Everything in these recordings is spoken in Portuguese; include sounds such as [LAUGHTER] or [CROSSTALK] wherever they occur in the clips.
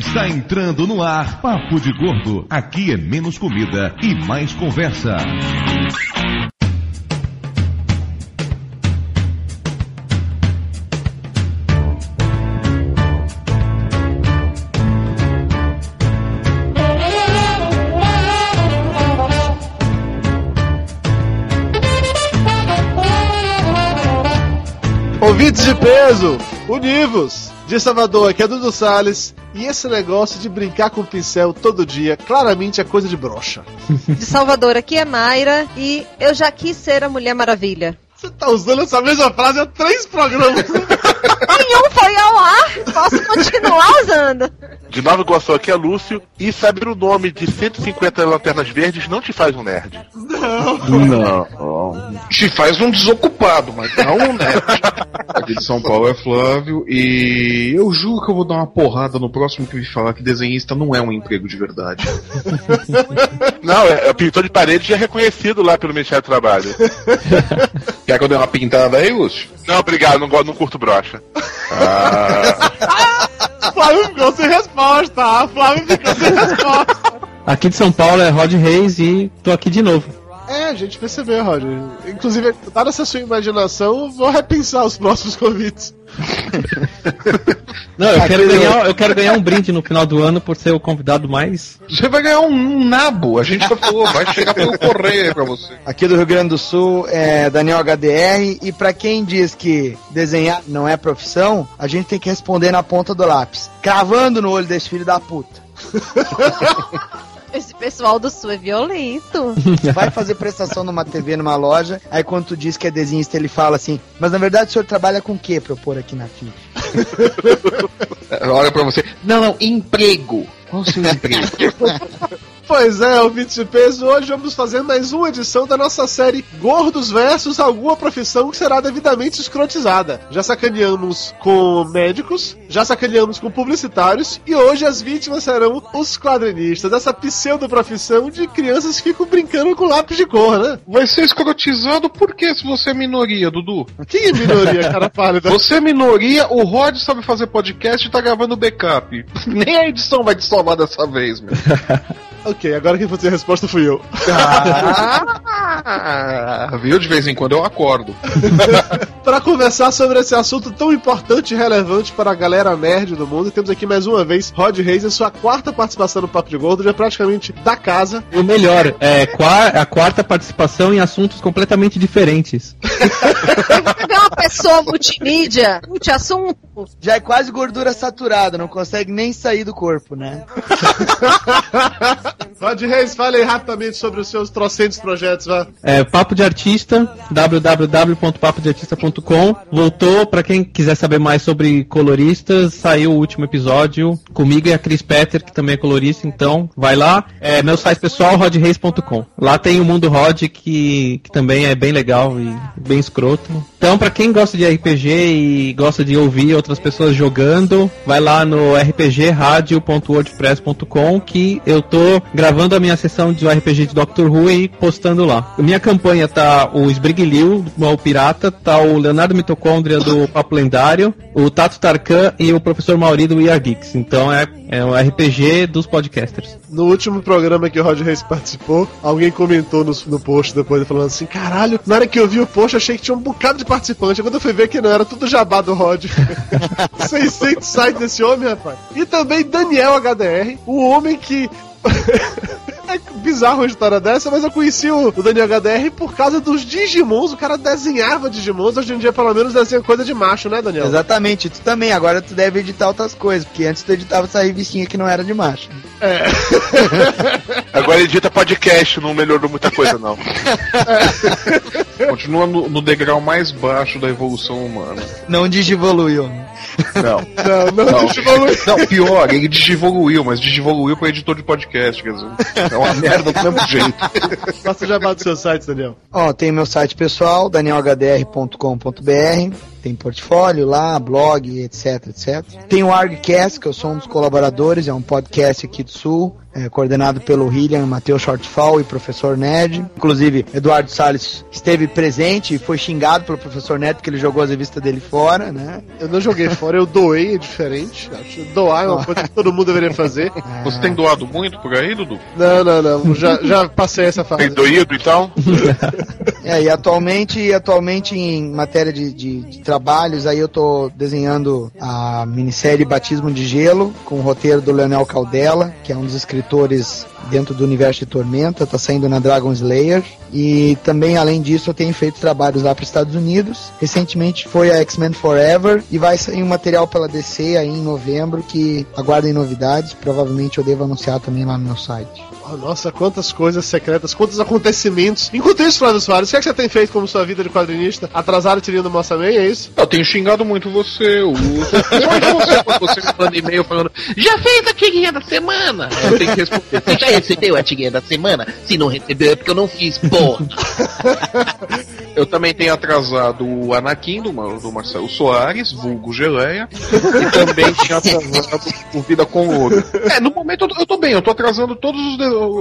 Está entrando no ar Papo de Gordo. Aqui é menos comida e mais conversa. Ouvintes de peso, univos! De Salvador, aqui é Dudu Salles. E esse negócio de brincar com pincel todo dia, claramente é coisa de brocha. De Salvador, aqui é Mayra. E eu já quis ser a Mulher Maravilha. Você tá usando essa mesma frase há três programas. [LAUGHS] Nenhum foi ao ar. Posso continuar usando. De Nova Iguaçu aqui é Lúcio. E saber o nome de 150 lanternas verdes não te faz um nerd. Não. Te faz um desocupado, mas não um nerd. Aqui de São Paulo é Flávio e eu juro que eu vou dar uma porrada no próximo que me falar que desenhista não é um emprego de verdade. [LAUGHS] Não, é, é pintor de parede já é reconhecido lá pelo Ministério do Trabalho. Quer que eu dê uma pintada aí, Lúcio? Não, obrigado, não, gosto- não curto brocha. Ah, [LAUGHS] Flávio ficou sem resposta. Flávio ficou sem resposta. Aqui de São Paulo é Rod Reis e tô aqui de novo. É, a gente percebeu, Roger. Inclusive, dada essa sua imaginação, eu vou repensar os próximos convites. Não, eu quero, ganhar, eu quero ganhar um brinde no final do ano por ser o convidado mais. você vai ganhar um nabo, a gente já falou, vai chegar pelo correio aí pra você. Aqui do Rio Grande do Sul é Daniel HDR e pra quem diz que desenhar não é profissão, a gente tem que responder na ponta do lápis, cravando no olho desse filho da puta. [LAUGHS] Esse pessoal do Sul é violento. Você vai fazer prestação numa TV, numa loja, aí quando tu diz que é desenhista, ele fala assim, mas na verdade o senhor trabalha com o que pra eu pôr aqui na ficha? [LAUGHS] Olha pra você. Não, não, emprego. Qual o seu emprego? [LAUGHS] Pois é, ouvintes de peso, hoje vamos fazer mais uma edição da nossa série Gordos versus alguma profissão que será devidamente escrotizada. Já sacaneamos com médicos, já sacaneamos com publicitários e hoje as vítimas serão os quadrinistas, essa pseudo-profissão de crianças que ficam brincando com lápis de cor, né? Vai ser escrotizado por que se você é minoria, Dudu? Quem é minoria, cara pálida? [LAUGHS] Você é minoria, o Rod sabe fazer podcast e tá gravando backup. [LAUGHS] Nem a edição vai te salvar dessa vez, meu. [LAUGHS] ok, agora quem fosse a resposta fui eu. Ah, viu? De vez em quando eu acordo. [LAUGHS] Para conversar sobre esse assunto tão importante e relevante para a galera nerd do mundo, temos aqui mais uma vez Rod Reis em sua quarta participação no Papo de Gordo, já praticamente da casa. E o melhor, é a quarta participação em assuntos completamente diferentes. [LAUGHS] Você vê uma pessoa multimídia, multi-assunto. Já é quase gordura saturada, não consegue nem sair do corpo, né? [LAUGHS] Rod Reis, fale aí rapidamente sobre os seus trocentos projetos, vá. É, Papo de Artista, www.papodeartista.com. Voltou, pra quem quiser saber mais sobre coloristas, saiu o último episódio comigo e a Cris Petter, que também é colorista, então vai lá. É, meu site pessoal, rodreis.com. Lá tem o Mundo Rod, que, que também é bem legal e bem escroto. Então, pra quem gosta de RPG e gosta de ouvir outras pessoas jogando, vai lá no rpgradio.wordpress.com que eu tô gravando a minha sessão de RPG de Doctor Who e postando lá. Minha campanha tá o Esbriguilil, do Mal Pirata, tá o Leonardo Mitocôndria do [LAUGHS] Papo Lendário, o Tato Tarkan e o Professor Mauri do We Are Geeks. Então é, é um RPG dos podcasters. No último programa que o Rod Reis participou, alguém comentou no, no post depois, falando assim: caralho, na hora que eu vi o post, achei que tinha um bocado de participante. Quando eu fui ver que não era tudo jabá do Rod. [LAUGHS] 600 sites desse homem, rapaz. E também Daniel HDR, o homem que. É bizarro uma história dessa, mas eu conheci o Daniel HDR por causa dos Digimons. O cara desenhava Digimons, hoje em dia pelo menos desenha coisa de macho, né, Daniel? Exatamente, tu também, agora tu deve editar outras coisas, porque antes tu editava essa revistinha que não era de macho. [LAUGHS] Agora edita podcast, não melhorou muita coisa, não. Continua no, no degrau mais baixo da evolução humana. Não digivoluiu. Não. Não, não, Não. Digivoluiu. Não, pior, ele digivoluiu, mas digivoluiu pra editor de podcast, quer dizer. É uma merda do mesmo jeito. Faça jabá dos seus sites, Daniel. Ó, tem meu site pessoal, danielhdr.com.br. tem portfólio lá, blog, etc, etc. Tem o ArgCast, que eu sou um dos colaboradores, é um podcast aqui do Sul, é, coordenado pelo William Matheus Shortfall e professor Ned. Inclusive, Eduardo Salles esteve presente e foi xingado pelo professor Ned porque ele jogou as revistas dele fora, né? Eu não joguei fora, eu doei, é diferente. Doar é uma coisa que todo mundo deveria fazer. [LAUGHS] Você tem doado muito por aí, Dudu? Não, não, não. Já, já passei essa fase. Tem doído então? [LAUGHS] É, e atualmente, atualmente em matéria de, de, de trabalhos, aí eu tô desenhando a minissérie Batismo de Gelo, com o roteiro do Leonel Caldela, que é um dos escritores dentro do universo de Tormenta, tá saindo na Dragon Slayer. E também, além disso, eu tenho feito trabalhos lá para os Estados Unidos. Recentemente foi a X-Men Forever e vai sair um material pela DC aí em novembro que aguardem novidades. Provavelmente eu devo anunciar também lá no meu site. Oh, nossa, quantas coisas secretas, quantos acontecimentos. Enquanto isso, Flávio Soares, o que, é que você tem feito como sua vida de quadrinista? Atrasado tirando do Moça Man, é isso? Eu tenho xingado muito você, o você, quando você me manda e-mail falando, já fez a tiguinha da semana? Eu tenho que responder. Você já recebeu a tiguinha da semana? Se não recebeu é porque eu não fiz, porra. [LAUGHS] Eu também tenho atrasado o Anakin do, do Marcelo Soares, vulgo Geleia, e também tinha atrasado o Vida com Ouro. É, no momento eu tô, eu tô bem, eu tô atrasando todas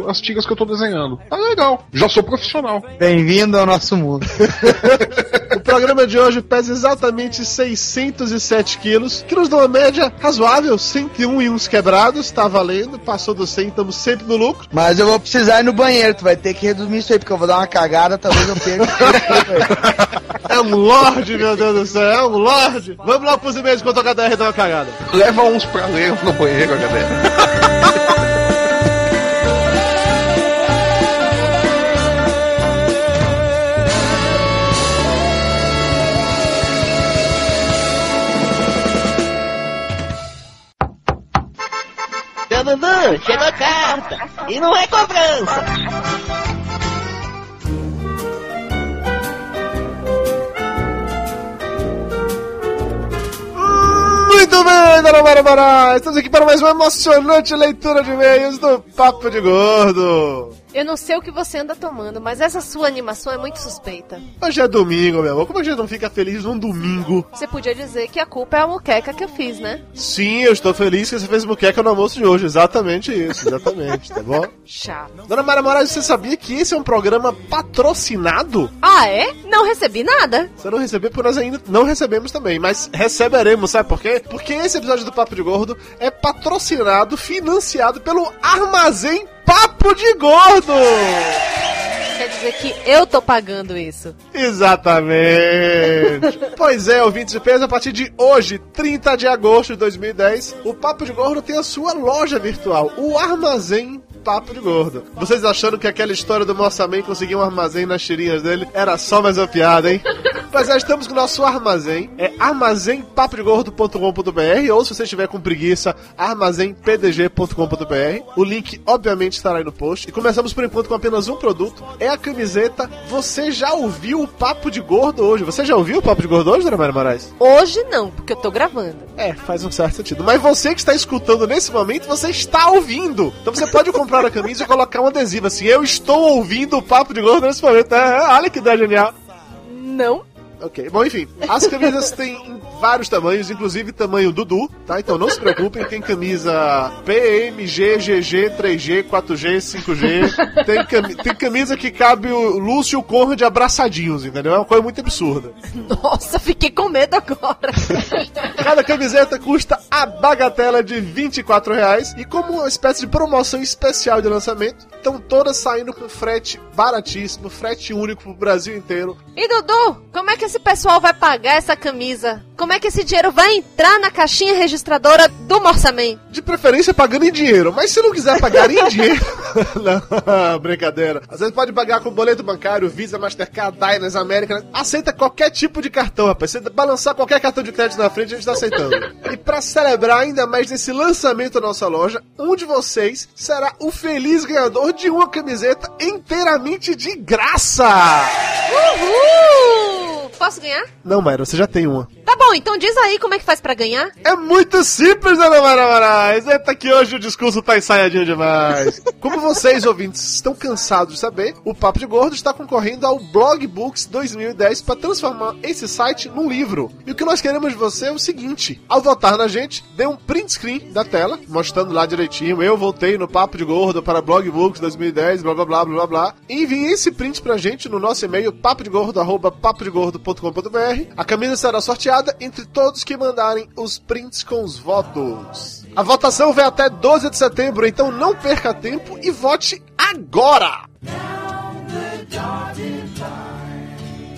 as tiras que eu tô desenhando. Tá legal, já sou profissional. Bem-vindo ao nosso mundo. [LAUGHS] O programa de hoje pesa exatamente 607 quilos, que nos dá uma média razoável, 101 e uns quebrados, tá valendo, passou do 100, estamos sempre no lucro. Mas eu vou precisar ir no banheiro, tu vai ter que resumir isso aí, porque eu vou dar uma cagada, talvez eu perca. [LAUGHS] É um lorde, meu Deus do céu, é um lorde. Vamos lá pros e-mails enquanto a HDR dá uma cagada. Leva uns pra ler no banheiro, galera. [LAUGHS] Chegou a carta. E não é cobrança. Muito bem, Dona Mara estamos aqui para mais uma emocionante leitura de e-mails do Papo de Gordo. Eu não sei o que você anda tomando, mas essa sua animação é muito suspeita. Hoje é domingo, meu amor, como a gente não fica feliz num domingo? Você podia dizer que a culpa é a muqueca que eu fiz, né? Sim, eu estou feliz que você fez muqueca no almoço de hoje, exatamente isso, exatamente, tá bom? [LAUGHS] Chato. Dona Mara Moraes, você sabia que esse é um programa patrocinado? Ah, é? Não recebi nada. Você não recebeu, porque nós ainda não recebemos também, mas receberemos, sabe por quê? Porque esse episódio do Papo de Gordo é patrocinado, financiado pelo Armazém Papo de Gordo! Quer dizer que eu tô pagando isso. Exatamente. [LAUGHS] pois é, ouvintes de peso, a partir de hoje, 30 de agosto de 2010, o Papo de Gordo tem a sua loja virtual, o Armazém Papo de Gordo. Vocês achando que aquela história do Moçamém conseguir um armazém nas tirinhas dele era só mais uma piada, hein? [LAUGHS] Mas já estamos com o nosso armazém, é armazémpapodegordo.com.br ou se você estiver com preguiça, armazémpdg.com.br. O link, obviamente, estará aí no post. E começamos por enquanto com apenas um produto, é a camiseta. Você já ouviu o Papo de Gordo hoje? Você já ouviu o Papo de Gordo hoje, Dona Maria Moraes? Hoje não, porque eu tô gravando. É, faz um certo sentido. Mas você que está escutando nesse momento, você está ouvindo. Então você pode comprar a camisa e colocar um adesivo assim. Eu estou ouvindo o Papo de Gordo nesse momento. É, olha que ideia genial. Não. Ok, bom, enfim, as camisas têm vários tamanhos, inclusive tamanho Dudu, tá? Então não se preocupem, tem camisa PMG, GG, 3G, 4G, 5G. Tem, cami tem camisa que cabe o Lúcio e o Conrad abraçadinhos, entendeu? É uma coisa muito absurda. Nossa, fiquei com medo agora. Cada camiseta custa a bagatela de 24 reais e como uma espécie de promoção especial de lançamento, estão todas saindo com frete baratíssimo, frete único pro Brasil inteiro. E Dudu, como é que esse pessoal vai pagar essa camisa? Como é que esse dinheiro vai entrar na caixinha registradora do Morsaman? De preferência pagando em dinheiro, mas se não quiser pagar em dinheiro. [LAUGHS] não, [LAUGHS] brincadeira. Às vezes pode pagar com boleto bancário, Visa, Mastercard, Diners, América. Aceita qualquer tipo de cartão, rapaz. Você balançar qualquer cartão de crédito na frente, a gente tá aceitando. E pra celebrar ainda mais nesse lançamento da nossa loja, um de vocês será o feliz ganhador de uma camiseta inteiramente de graça! Uhul! Posso ganhar? Não, Mayra, você já tem uma. Tá bom, então diz aí como é que faz pra ganhar. É muito simples, Ana Mara Moraes. Eita que hoje o discurso tá ensaiadinho demais. [LAUGHS] Como vocês, ouvintes, estão cansados de saber, o Papo de Gordo está concorrendo ao Blog Books 2010 para transformar esse site num livro. E o que nós queremos de você é o seguinte: ao votar na gente, dê um print screen da tela, mostrando lá direitinho. Eu voltei no Papo de Gordo para Blog Books 2010, blá blá blá blá blá blá. E envie esse print pra gente no nosso e-mail papodegordo@papodegordo.com.br. A camisa será sorteada entre todos que mandarem os prints com os votos. A votação vai até 12 de setembro, então não perca tempo e vote agora!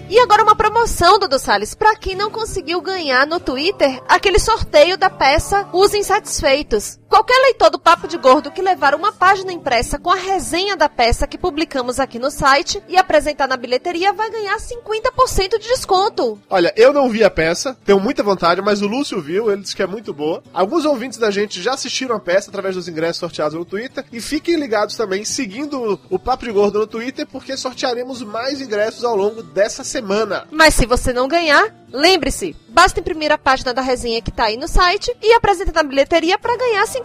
E agora uma promoção, Dudu Salles, pra quem não conseguiu ganhar no Twitter aquele sorteio da peça Os Insatisfeitos. Qualquer leitor do Papo de Gordo que levar uma página impressa com a resenha da peça que publicamos aqui no site e apresentar na bilheteria vai ganhar 50% de desconto. Olha, eu não vi a peça, tenho muita vontade, mas o Lúcio viu, ele disse que é muito boa. Alguns ouvintes da gente já assistiram a peça através dos ingressos sorteados no Twitter. E fiquem ligados também, seguindo o Papo de Gordo no Twitter, porque sortearemos mais ingressos ao longo dessa semana. Mas se você não ganhar, lembre-se, basta imprimir a página da resenha que tá aí no site e apresentar na bilheteria para ganhar 50%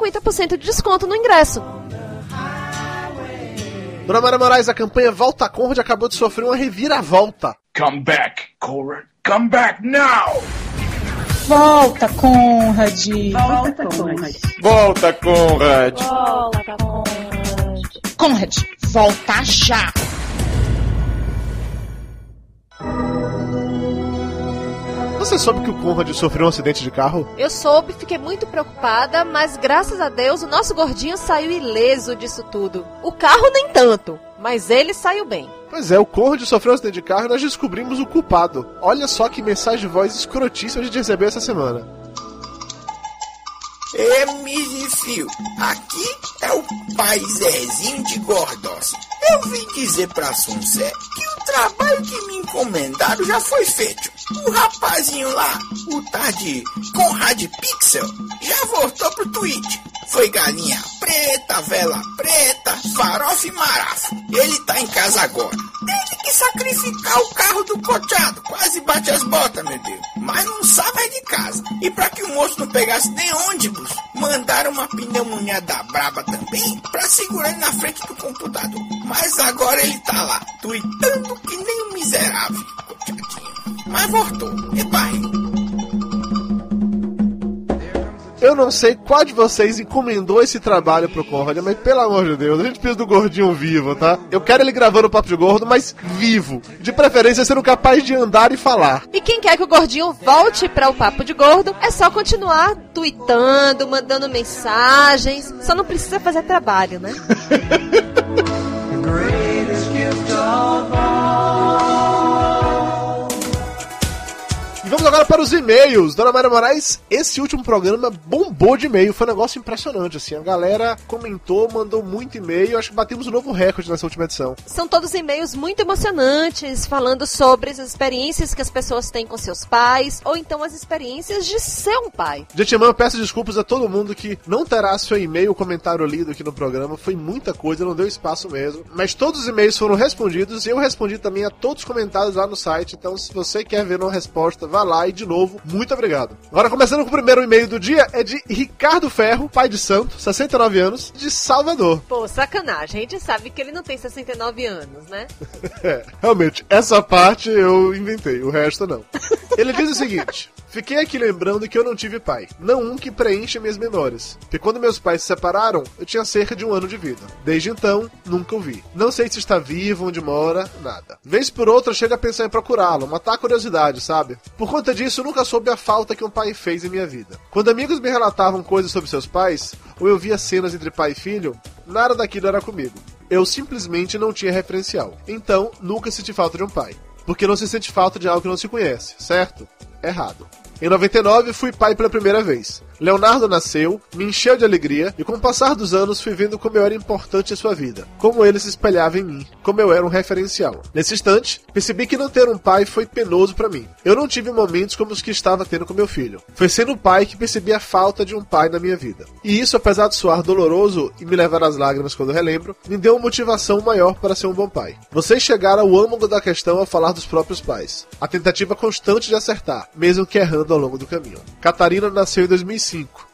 de desconto no ingresso. Dona Mara Moraes, a campanha Volta Conrad acabou de sofrer uma reviravolta. Come back, Conrad. Come back now! Volta, Conrad. Volta, Conrad. Volta, Conrad. Volta, Conrad. Conrad, volta já. Você soube que o Conrad sofreu um acidente de carro? Eu soube, fiquei muito preocupada, mas graças a Deus o nosso gordinho saiu ileso disso tudo. O carro nem tanto, mas ele saiu bem. Pois é, o Conrad sofreu um acidente de carro e nós descobrimos o culpado. Olha só que mensagem de voz escrotíssima a gente recebeu essa semana. É, Misifio, aqui é o pai Zezinho de Gordócio. Eu vim dizer pra Suncé que o trabalho que me encomendaram já foi feito. O rapazinho lá, o tal de Conrad Pixel, já voltou pro Twitch. Foi galinha preta, vela preta, farofa e marafo. Ele tá em casa agora. Teve que sacrificar o carro do coteado. Quase bate as botas, meu Deus. Mas não sabe de casa. E pra que o moço não pegasse nem ônibus, mandaram uma pneumonia da braba também pra segurar ele na frente do computador. Mas agora ele tá lá, tweetando que nem um miserável. Coteadinho. Mas voltou. E pai. Eu não sei qual de vocês encomendou esse trabalho pro Conrad, mas pelo amor de Deus, a gente precisa do gordinho vivo, tá? Eu quero ele gravando o Papo de Gordo, mas vivo. De preferência sendo capaz de andar e falar. E quem quer que o gordinho volte para o Papo de Gordo, é só continuar tweetando, mandando mensagens. Só não precisa fazer trabalho, né? [LAUGHS] agora para os e-mails. Dona Maria Moraes, esse último programa bombou de e-mail. Foi um negócio impressionante, assim. A galera comentou, mandou muito e-mail. Acho que batemos um novo recorde nessa última edição. São todos e-mails muito emocionantes, falando sobre as experiências que as pessoas têm com seus pais, ou então as experiências de ser um pai. De antemão, eu peço desculpas a todo mundo que não terá seu e-mail comentário lido aqui no programa. Foi muita coisa, não deu espaço mesmo. Mas todos os e-mails foram respondidos e eu respondi também a todos os comentários lá no site. Então, se você quer ver uma resposta, vá lá e, de novo, muito obrigado. Agora, começando com o primeiro e-mail do dia, é de Ricardo Ferro, pai de santo, 69 anos, de Salvador. Pô, sacanagem. A gente sabe que ele não tem 69 anos, né? [LAUGHS] É, realmente, essa parte eu inventei, o resto não. Ele diz o seguinte. Fiquei aqui lembrando que eu não tive pai. Não um que preenche minhas memórias. Porque quando meus pais se separaram, eu tinha cerca de um ano de vida. Desde então, nunca o vi. Não sei se está vivo, onde mora, nada. Vez por outra, chego a pensar em procurá-lo, matar a curiosidade, sabe? Por conta disso, eu nunca soube a falta que um pai fez em minha vida. Quando amigos me relatavam coisas sobre seus pais, ou eu via cenas entre pai e filho, nada daquilo era comigo. Eu simplesmente não tinha referencial. Então, nunca senti falta de um pai. Porque não se sente falta de algo que não se conhece, certo? Errado. Em 99, fui pai pela primeira vez. Leonardo nasceu, me encheu de alegria e com o passar dos anos fui vendo como eu era importante em sua vida, como ele se espelhava em mim, como eu era um referencial. Nesse instante, percebi que não ter um pai foi penoso para mim. Eu não tive momentos como os que estava tendo com meu filho. Foi sendo pai que percebi a falta de um pai na minha vida. E isso, apesar de soar doloroso e me levar às lágrimas quando relembro, me deu uma motivação maior para ser um bom pai. Vocês chegaram ao âmago da questão ao falar dos próprios pais. A tentativa constante de acertar, mesmo que errando ao longo do caminho. Catarina nasceu em 2005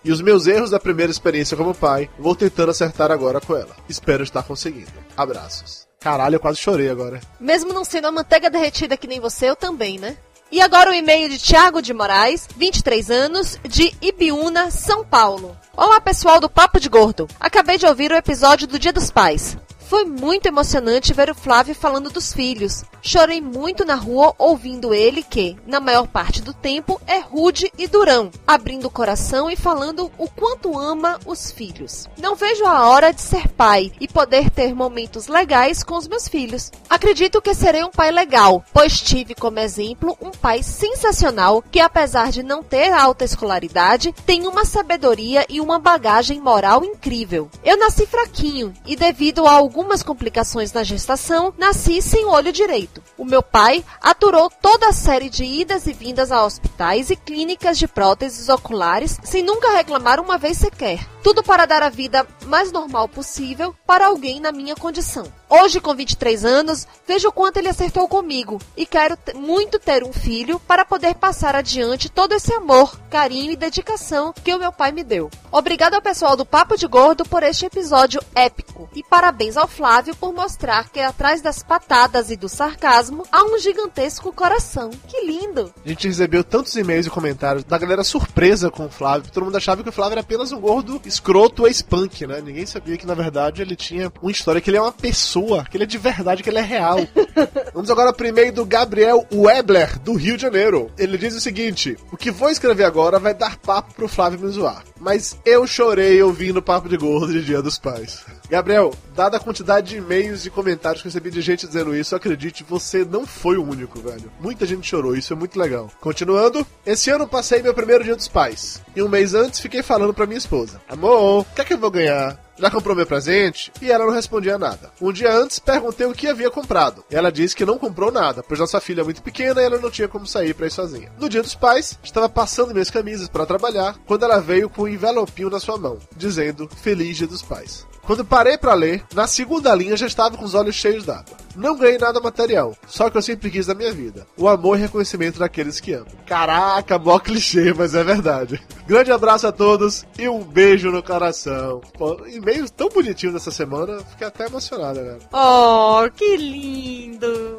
e os meus erros da primeira experiência como pai vou tentando acertar agora com ela. Espero estar conseguindo. Abraços. Caralho, eu quase chorei agora. Mesmo não sendo a manteiga derretida que nem você, eu também, né? E agora o e-mail de Tiago de Moraes, 23 anos, de Ibiúna, São Paulo. Olá pessoal do Papo de Gordo. Acabei de ouvir o episódio do Dia dos Pais. Foi muito emocionante ver o Flávio falando dos filhos. Chorei muito na rua ouvindo ele que, na maior parte do tempo, é rude e durão, abrindo o coração e falando o quanto ama os filhos. Não vejo a hora de ser pai e poder ter momentos legais com os meus filhos. Acredito que serei um pai legal, pois tive como exemplo um pai sensacional que, apesar de não ter alta escolaridade, tem uma sabedoria e uma bagagem moral incrível. Eu nasci fraquinho e, devido a algum algumas complicações na gestação, nasci sem olho direito. O meu pai aturou toda a série de idas e vindas a hospitais e clínicas de próteses oculares sem nunca reclamar uma vez sequer. Tudo para dar a vida mais normal possível para alguém na minha condição. Hoje, com 23 anos, vejo o quanto ele acertou comigo e quero muito ter um filho para poder passar adiante todo esse amor, carinho e dedicação que o meu pai me deu. Obrigado ao pessoal do Papo de Gordo por este episódio épico e parabéns ao Flávio por mostrar que atrás das patadas e do sarcasmo há um gigantesco coração. Que lindo! A gente recebeu tantos e-mails e comentários da galera surpresa com o Flávio. Todo mundo achava que o Flávio era apenas um gordo escroto ex-punk, né? Ninguém sabia que na verdade ele tinha uma história, que ele é uma pessoa, que ele é de verdade, que ele é real. [LAUGHS] Vamos agora pro e-mail do Gabriel Webler, do Rio de Janeiro. Ele diz o seguinte: O que vou escrever agora vai dar papo pro Flávio me zoar. Mas eu chorei ouvindo o papo de gordo de Dia dos Pais. Gabriel, dada a quantidade de e-mails e comentários que eu recebi de gente dizendo isso, acredite, você não foi o único, velho. Muita gente chorou, isso é muito legal. Continuando, esse ano passei meu primeiro dia dos pais. E um mês antes fiquei falando pra minha esposa: Amor, o que é que eu vou ganhar? Já comprou meu presente? E ela não respondia nada. Um dia antes, perguntei o que havia comprado. E ela disse que não comprou nada, pois nossa filha é muito pequena e ela não tinha como sair para ir sozinha. No dia dos pais, estava passando minhas camisas para trabalhar quando ela veio com um envelopinho na sua mão, dizendo Feliz Dia dos Pais. Quando parei para ler, na segunda linha já estava com os olhos cheios d'água. Não ganhei nada material, só que eu sempre quis da minha vida: o amor e reconhecimento daqueles que amam. Caraca, mó clichê, mas é verdade. Grande abraço a todos e um beijo no coração. Pô, e-mails tão bonitinhos dessa semana, fiquei até emocionado, galera. Oh, que lindo!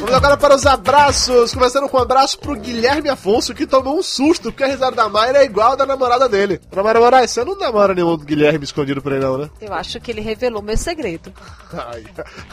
Vamos agora para os abraços. Começando com um abraço pro Guilherme Afonso, que tomou um susto, porque a risada da Mayra é igual a da namorada dele. Pra Mayra Moraes, você não namora nenhum Guilherme escondido por aí, não, né? Eu acho que ele revelou meu segredo. Ai,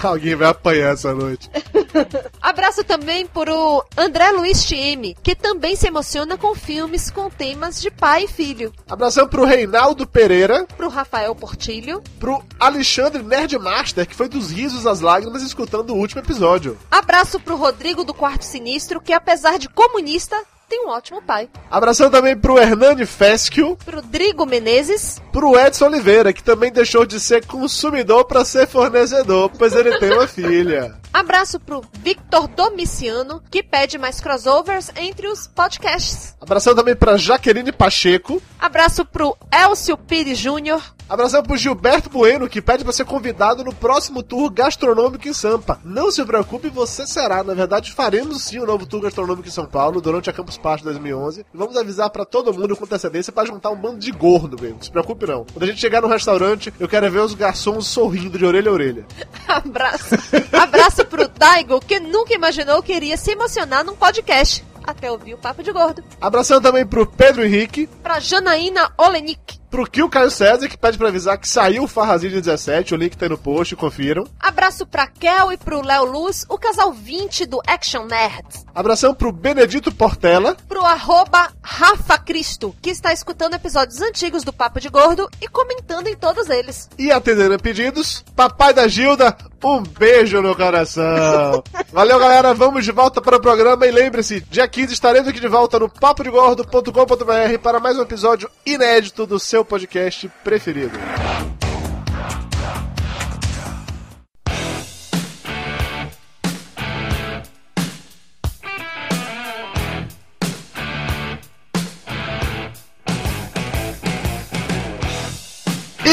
alguém vai apanhar essa noite. [LAUGHS] Abraço também pro André Luiz TM, que também se emociona com filmes com temas de pai e filho. Abração pro Reinaldo Pereira. Pro Rafael Portilho. Pro Alexandre Nerdmaster, que foi dos risos às lágrimas escutando o último episódio. Abraço pro Rodrigo do Quarto Sinistro, que apesar de comunista, tem um ótimo pai. Abração também pro Hernani Fesquio. Pro Drigo Menezes. Pro Edson Oliveira, que também deixou de ser consumidor para ser fornecedor, pois ele tem uma filha. Abraço pro Victor Domiciano, que pede mais crossovers entre os podcasts. Abração também pra Jaqueline Pacheco. Abraço pro Elcio Pires Júnior. Abração pro Gilberto Bueno, que pede pra ser convidado no próximo tour gastronômico em Sampa. Não se preocupe, você será. Na verdade, faremos sim o um novo tour gastronômico em São Paulo durante a Campus Party 2011. E vamos avisar para todo mundo com antecedência para juntar um bando de gordo, mesmo. Não se preocupe não. Quando a gente chegar no restaurante, eu quero ver os garçons sorrindo de orelha a orelha. [LAUGHS] Abraço. Abraço pro Daigo, que nunca imaginou que iria se emocionar num podcast até ouvir o Papo de Gordo. Abração também pro Pedro Henrique. pra Janaína Olenik. Pro Kill Caio César, que pede pra avisar que saiu o Farrazinho de 17, o link tá aí no post, confiram. Abraço pra Kel e pro Léo Luz, o casal 20 do Action Nerds. Abração pro Benedito Portela. Pro arroba Rafa Cristo, que está escutando episódios antigos do Papo de Gordo e comentando em todos eles. E atendendo a pedidos, Papai da Gilda, um beijo no coração. [LAUGHS] Valeu, galera. Vamos de volta para o programa. E lembre-se, dia 15 estaremos aqui de volta no papodegordo.com.br para mais um episódio inédito do seu podcast preferido.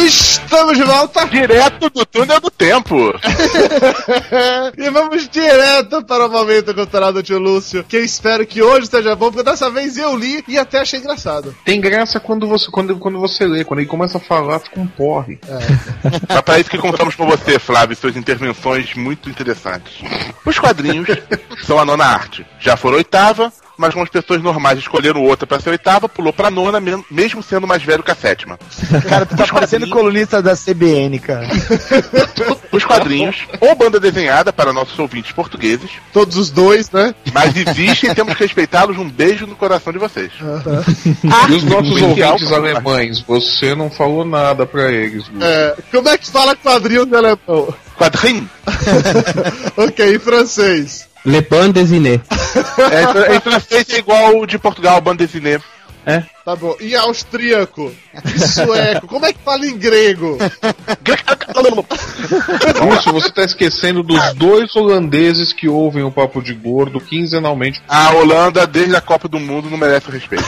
Estamos de volta! Direto do túnel do tempo! [LAUGHS] e vamos direto para o momento cultural do tio Lúcio, que eu espero que hoje esteja bom, porque dessa vez eu li e até achei engraçado. Tem graça quando você, quando, quando você lê, quando ele começa a falar, fica um porre. É para isso que contamos com você, Flávio, suas intervenções muito interessantes. Os quadrinhos [LAUGHS] são a nona arte. Já foram oitava, mas como as pessoas normais escolheram outra pra ser oitava, pulou pra nona, mesmo sendo mais velho que a sétima. [LAUGHS] Cara, tu tá parecendo colunista da CBN, cara. [LAUGHS] Os quadrinhos, ou banda desenhada para nossos ouvintes portugueses, Todos os dois, né? mas existem e temos que respeitá-los. Um beijo no coração de vocês. E os nossos ouvintes alemães, você não falou nada pra eles. É, como é que fala quadrinhos em alemão? Quadrinho? [LAUGHS] ok, em francês. Le Ban Desiné. É, em francês é igual o de Portugal, banda desenhê. É. Tá bom. E austríaco? E sueco? Como é que fala em grego? Lúcio, você tá esquecendo dos dois holandeses que ouvem o Papo de Gordo quinzenalmente. A Holanda, desde a Copa do Mundo, não merece o respeito.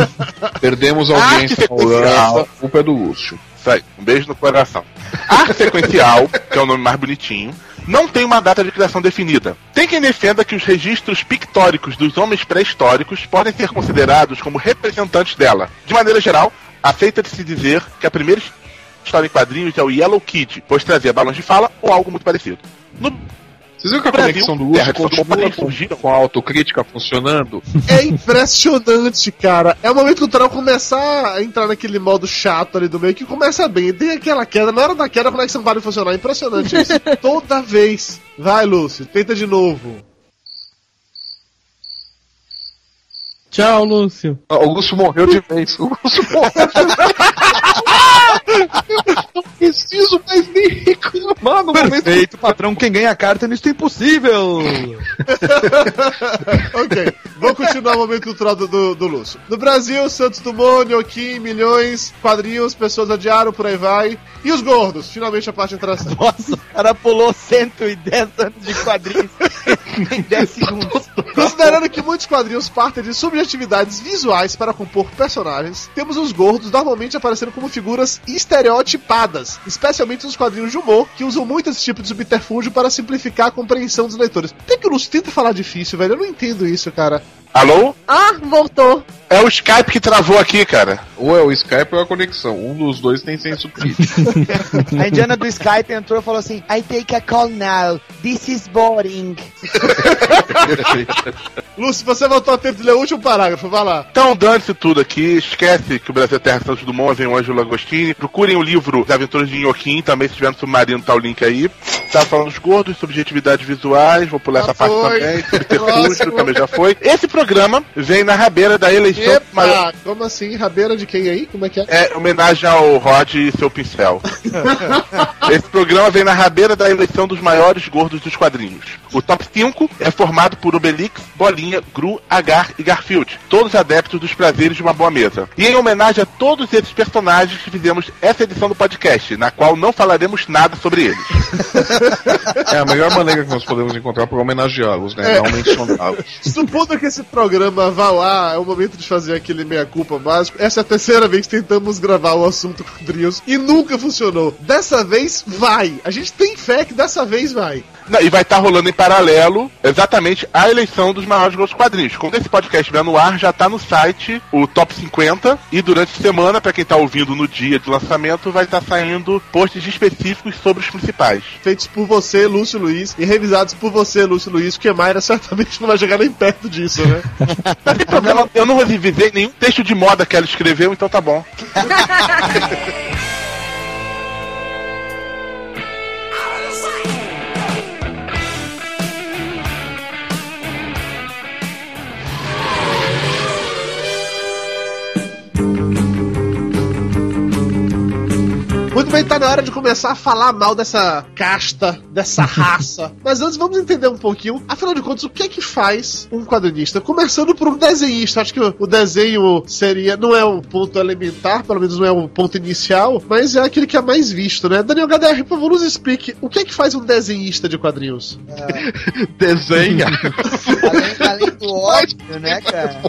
[LAUGHS] Perdemos a audiência na Holanda, a culpa é do Lúcio. Isso aí, um beijo no coração. Arte sequencial, [LAUGHS] que é o nome mais bonitinho, não tem uma data de criação definida. Tem quem defenda que os registros pictóricos dos homens pré-históricos podem ser considerados como representantes dela. De maneira geral, aceita-se dizer que a primeira história em quadrinhos é o Yellow Kid, pois trazia balões de fala ou algo muito parecido. No Vocês viram que a Brasil, conexão do Lúcio todo continua mundo, com, a autocrítica funcionando? É impressionante, cara. É o momento cultural começar a entrar naquele modo chato ali do meio que começa bem. Tem aquela queda, na hora da queda a conexão para de funcionar. É impressionante isso. [LAUGHS] Toda vez. Vai, Lúcio, tenta de novo. Tchau, Lúcio. Ah, O Lúcio morreu de vez. O Lúcio morreu de vez. [LAUGHS] Não preciso mais nem reclamar no momento. Perfeito, patrão. Quem ganha a carta nisso é impossível. [LAUGHS] ok, vamos continuar o momento cultural do, do, do Lúcio. No Brasil, Santos Dumont, Nhoquim, milhões, quadrinhos, pessoas adiaram, por aí vai. E os gordos? Finalmente a parte interessante. [LAUGHS] Nossa, o cara pulou 110 anos de quadrinhos [LAUGHS] em 10 segundos. Considerando que muitos quadrinhos partem de subjetividades visuais para compor personagens, temos os gordos normalmente aparecendo como figuras estereotipadas, especialmente nos quadrinhos de humor, que usam muito esse tipo de subterfúgio para simplificar a compreensão dos leitores. Tem que o Lúcio tenta falar difícil, velho. Eu não entendo isso, cara. Alô? Ah, voltou. É o Skype que travou aqui, cara. Ou é o Skype ou é a conexão. Um dos dois tem sem subtítulo. [LAUGHS] A indiana do Skype entrou e falou assim: I take a call now. This is boring. Lúcio, você voltou a tempo de ler o último parágrafo, vai lá. Então, dane-se tudo aqui. Esquece que o Brasil é terra Santos Dumont, vem o Ângelo Agostini. Procurem o livro Das Aventuras de Inhoquim, também se tiver no submarino, tá o link aí. Tá falando dos gordos, subjetividades visuais, vou pular Já essa parte foi. também. Subterfúgio, também já foi. Esse programa vem na rabeira da eleição maior. Epa, como assim? Rabeira de quem aí? Como é que é? É homenagem ao Rod e seu pincel. [LAUGHS] Esse programa vem na rabeira da eleição dos maiores gordos dos quadrinhos. O top 5 é formado por Obelix, Bolinha, Gru, Agar e Garfield, todos adeptos dos prazeres de uma boa mesa. E em homenagem a todos esses personagens que fizemos essa edição do podcast, na qual não falaremos nada sobre eles. É a melhor maneira que nós podemos encontrar para homenageá-los, né? Não mencioná-los. [LAUGHS] Supondo que esse programa vá lá, é o momento de fazer aquele meia-culpa básico. Essa é a terceira vez que tentamos gravar o assunto quadrinhos e nunca funcionou. Dessa vez vai. A gente tem fé que dessa vez vai. Não, e vai estar rolando em paralelo exatamente a eleição dos maiores gols quadrinhos. Quando esse podcast estiver no ar, já tá no site o Top 50. E durante a semana, pra quem tá ouvindo no dia de lançamento, vai estar saindo posts específicos sobre os principais. Feitos por você, Lúcio Luiz, e revisados por você, Lúcio Luiz, porque Mayra certamente não vai chegar nem perto disso, né? [LAUGHS] Não tem problema, eu não revi revisei nenhum texto de moda que ela escreveu, então tá bom. [LAUGHS] [LAUGHS] Bem, tá na hora de começar a falar mal dessa casta, dessa [LAUGHS] raça. Mas antes vamos entender um pouquinho, afinal de contas, o que é que faz um quadrinista? Começando por um desenhista. Acho que o, desenho seria, não é o ponto elementar, pelo menos não é o ponto inicial, mas é aquele que é mais visto, né? Daniel HDR, por favor, nos explique o que é que faz um desenhista de quadrinhos? [LAUGHS] Desenha. Além, além do óbvio, né, cara?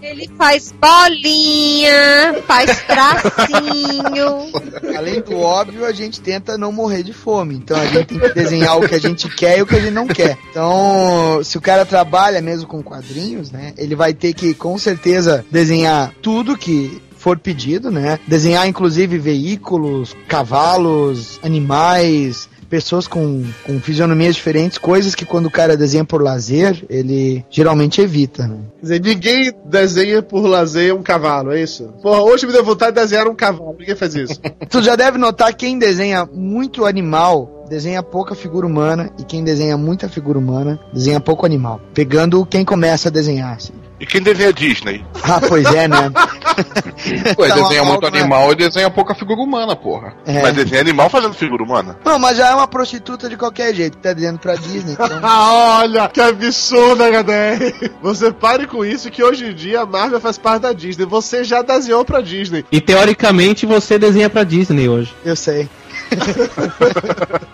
Ele faz bolinha, faz tracinho. Além do óbvio, a gente tenta não morrer de fome. Então a gente tem que desenhar o que a gente quer e o que a gente não quer. Então, se o cara trabalha mesmo com quadrinhos, né, ele vai ter que com certeza desenhar tudo que for pedido, né? Desenhar inclusive veículos, cavalos, animais, pessoas com, com fisionomias diferentes, coisas que quando o cara desenha por lazer, ele geralmente evita, né? Quer dizer, ninguém desenha por lazer um cavalo, é isso? Porra, hoje me deu vontade de desenhar um cavalo, ninguém faz isso. [LAUGHS] Tu já deve notar quem desenha muito animal desenha pouca figura humana e quem desenha muita figura humana desenha pouco animal. Pegando quem começa a desenhar. Assim. E quem desenha Disney? Ah, pois é, né? [LAUGHS] Pô, ele Tá desenha muito animal e desenha pouca figura humana, porra. É. Mas desenha animal fazendo figura humana. Não, mas já é uma prostituta de qualquer jeito, tá dizendo pra Disney. Então... [LAUGHS] Ah, olha, que absurdo, HDR. Você pare com isso que hoje em dia a Marvel faz parte da Disney. Você já desenhou pra Disney. E teoricamente você desenha pra Disney hoje. Eu sei.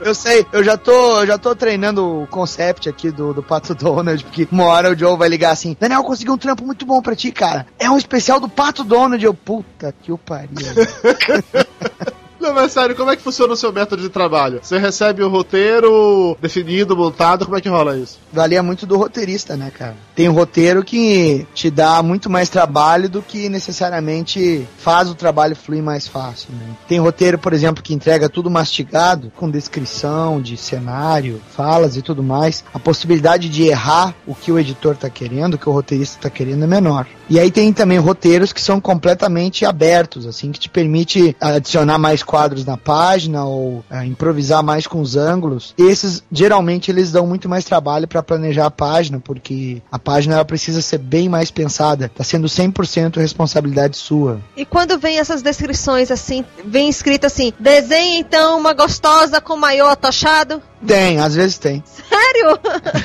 Eu sei, eu já tô, já tô treinando o concept aqui do, do Pato Donald, porque uma hora o Joe vai ligar assim, Daniel, consegui um trampo muito bom pra ti, cara. É um especial do Pato Donald. Eu, puta que o pariu. [LAUGHS] Não, mas sério, como é que funciona o seu método de trabalho? Você recebe o roteiro definido, montado, como é que rola isso? Valia muito do roteirista, né, cara? Tem um roteiro que te dá muito mais trabalho do que necessariamente faz o trabalho fluir mais fácil, né? Tem roteiro, por exemplo, que entrega tudo mastigado, com descrição de cenário, falas e tudo mais. A possibilidade de errar o que o editor tá querendo, o que o roteirista tá querendo é menor. E aí tem também roteiros que são completamente abertos, assim, que te permite adicionar mais quadros na página ou ah, improvisar mais com os ângulos. Esses, geralmente, eles dão muito mais trabalho para planejar a página, porque a página ela precisa ser bem mais pensada. Tá sendo 100% responsabilidade sua. E quando vem essas descrições assim, vem escrito assim: desenha então uma gostosa com maiô atochado? Tem, às vezes tem. Sério?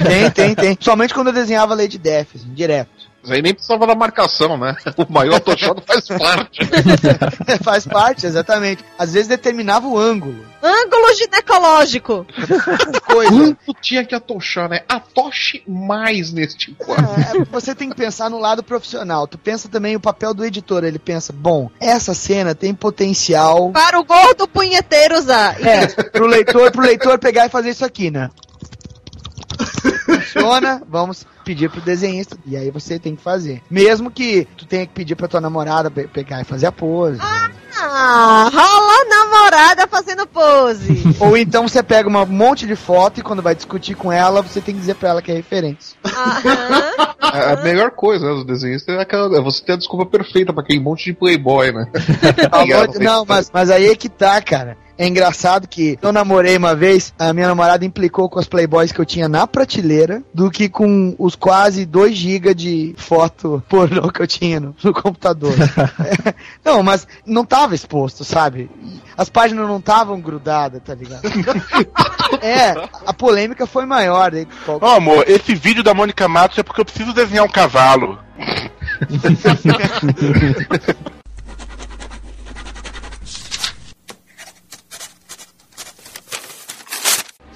Tem, tem, tem. Somente quando eu desenhava Lady Death, assim, direto. Mas aí nem precisava da marcação, né? [LAUGHS] O maior tochado faz parte. [LAUGHS] Faz parte, exatamente. Às vezes determinava o ângulo. Ângulo ginecológico. [LAUGHS] Coisa. Quanto tinha que atochar, né? Atoche mais neste quadro. É, você tem que pensar no lado profissional. Tu pensa também o papel do editor. Ele pensa, bom, essa cena tem potencial Para o gordo punheteiro usar. é, pro leitor, pro leitor pegar e fazer isso aqui, né? Funciona, vamos pedir pro desenhista. E aí você tem que fazer. Mesmo que tu tenha que pedir pra tua namorada pe- pegar e fazer a pose. Ah, rola namorada fazendo pose. [LAUGHS] Ou então você pega um monte de foto e quando vai discutir com ela, você tem que dizer pra ela que é referência. Aham. A a melhor coisa né, do desenhista é, aquela, é você ter a desculpa perfeita pra aquele monte de playboy, né? [LAUGHS] Falou de- Não, mas, mas aí é que tá, cara. É engraçado que eu namorei uma vez, a minha namorada implicou com as playboys que eu tinha na prateleira do que com os quase 2 GB de foto pornô que eu tinha no, no computador. [LAUGHS] É, não, mas não tava exposto, sabe? As páginas não estavam grudadas, tá ligado? [LAUGHS] é, a polêmica foi maior. Né? Ó, amor, esse vídeo da Mônica Matos é porque eu preciso desenhar um cavalo. [LAUGHS]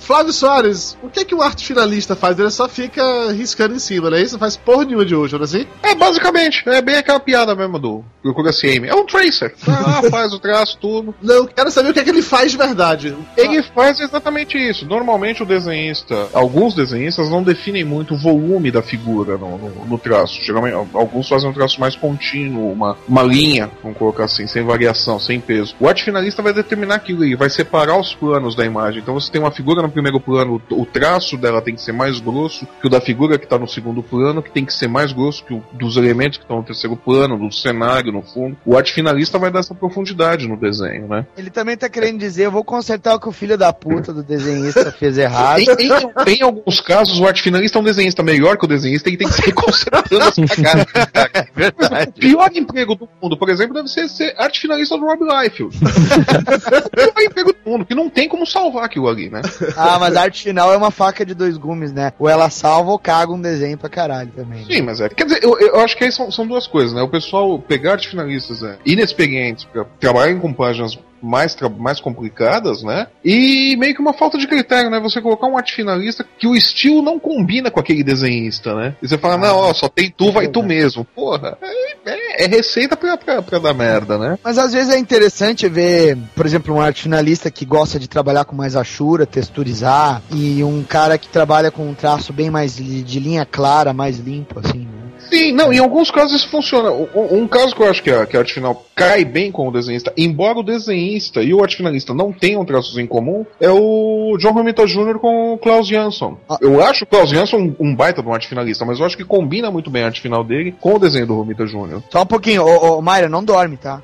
Flávio Soares, o que é que o arte finalista faz? Ele só fica riscando em cima, não é isso? Não faz porra nenhuma de hoje, não é assim? É, basicamente, é bem aquela piada mesmo do Procura CM. É um tracer. Ah, [LAUGHS] faz o traço, tudo. Não, quero saber o que é que ele faz de verdade. Ele faz exatamente isso. Normalmente o desenhista, alguns desenhistas não definem muito o volume da figura no, no- no traço. Geralmente, alguns fazem um traço mais contínuo, uma, uma linha, vamos colocar assim, sem variação, sem peso. O arte finalista vai determinar aquilo, ele vai separar os planos da imagem. Então você tem uma figura no primeiro plano, o traço dela tem que ser mais grosso que o da figura que tá no segundo plano, que tem que ser mais grosso que o dos elementos que estão no terceiro plano, do cenário no fundo. O arte finalista vai dar essa profundidade no desenho, né? Ele também tá querendo dizer, eu vou consertar o que o filho da puta do desenhista fez errado. Em, em- em alguns casos, o arte finalista é um desenhista melhor que o desenhista e tem que ser consertando as cagadas. Verdade. O pior emprego do mundo, por exemplo, deve ser ser arte finalista do Rob Liefeld. o pior emprego do mundo, que não tem como salvar aquilo ali, né? Ah, mas a arte final é uma faca de dois gumes, né? Ou ela salva ou caga um desenho pra caralho também. Sim, mas é. Quer dizer, eu, eu acho que aí são, são duas coisas, né? O pessoal pegar arte finalistas é, inexperientes pra trabalharem com páginas mais, mais complicadas, né? E meio que uma falta de critério, né? Você colocar um arte finalista que o estilo não combina com aquele desenhista, né? E você fala, não, ó, só tem tu, vai tu mesmo. Porra, é, é- é receita pra, pra, pra dar merda, né? Mas às vezes é interessante ver, por exemplo, um arte finalista que gosta de trabalhar com mais achura, texturizar, e um cara que trabalha com um traço bem mais de linha clara, mais limpo, assim, né? Sim, não, em alguns casos isso funciona. Um, um caso que eu acho que a, que a arte final cai bem com o desenhista, embora o desenhista e o arte finalista não tenham traços em comum, é o John Romita Jr. com o Klaus Jansson. Eu acho o Klaus Jansson um, um baita de um arte finalista, mas eu acho que combina muito bem a arte final dele com o desenho do Romita Jr. Só um pouquinho, ô, ô Mayra, não dorme, tá?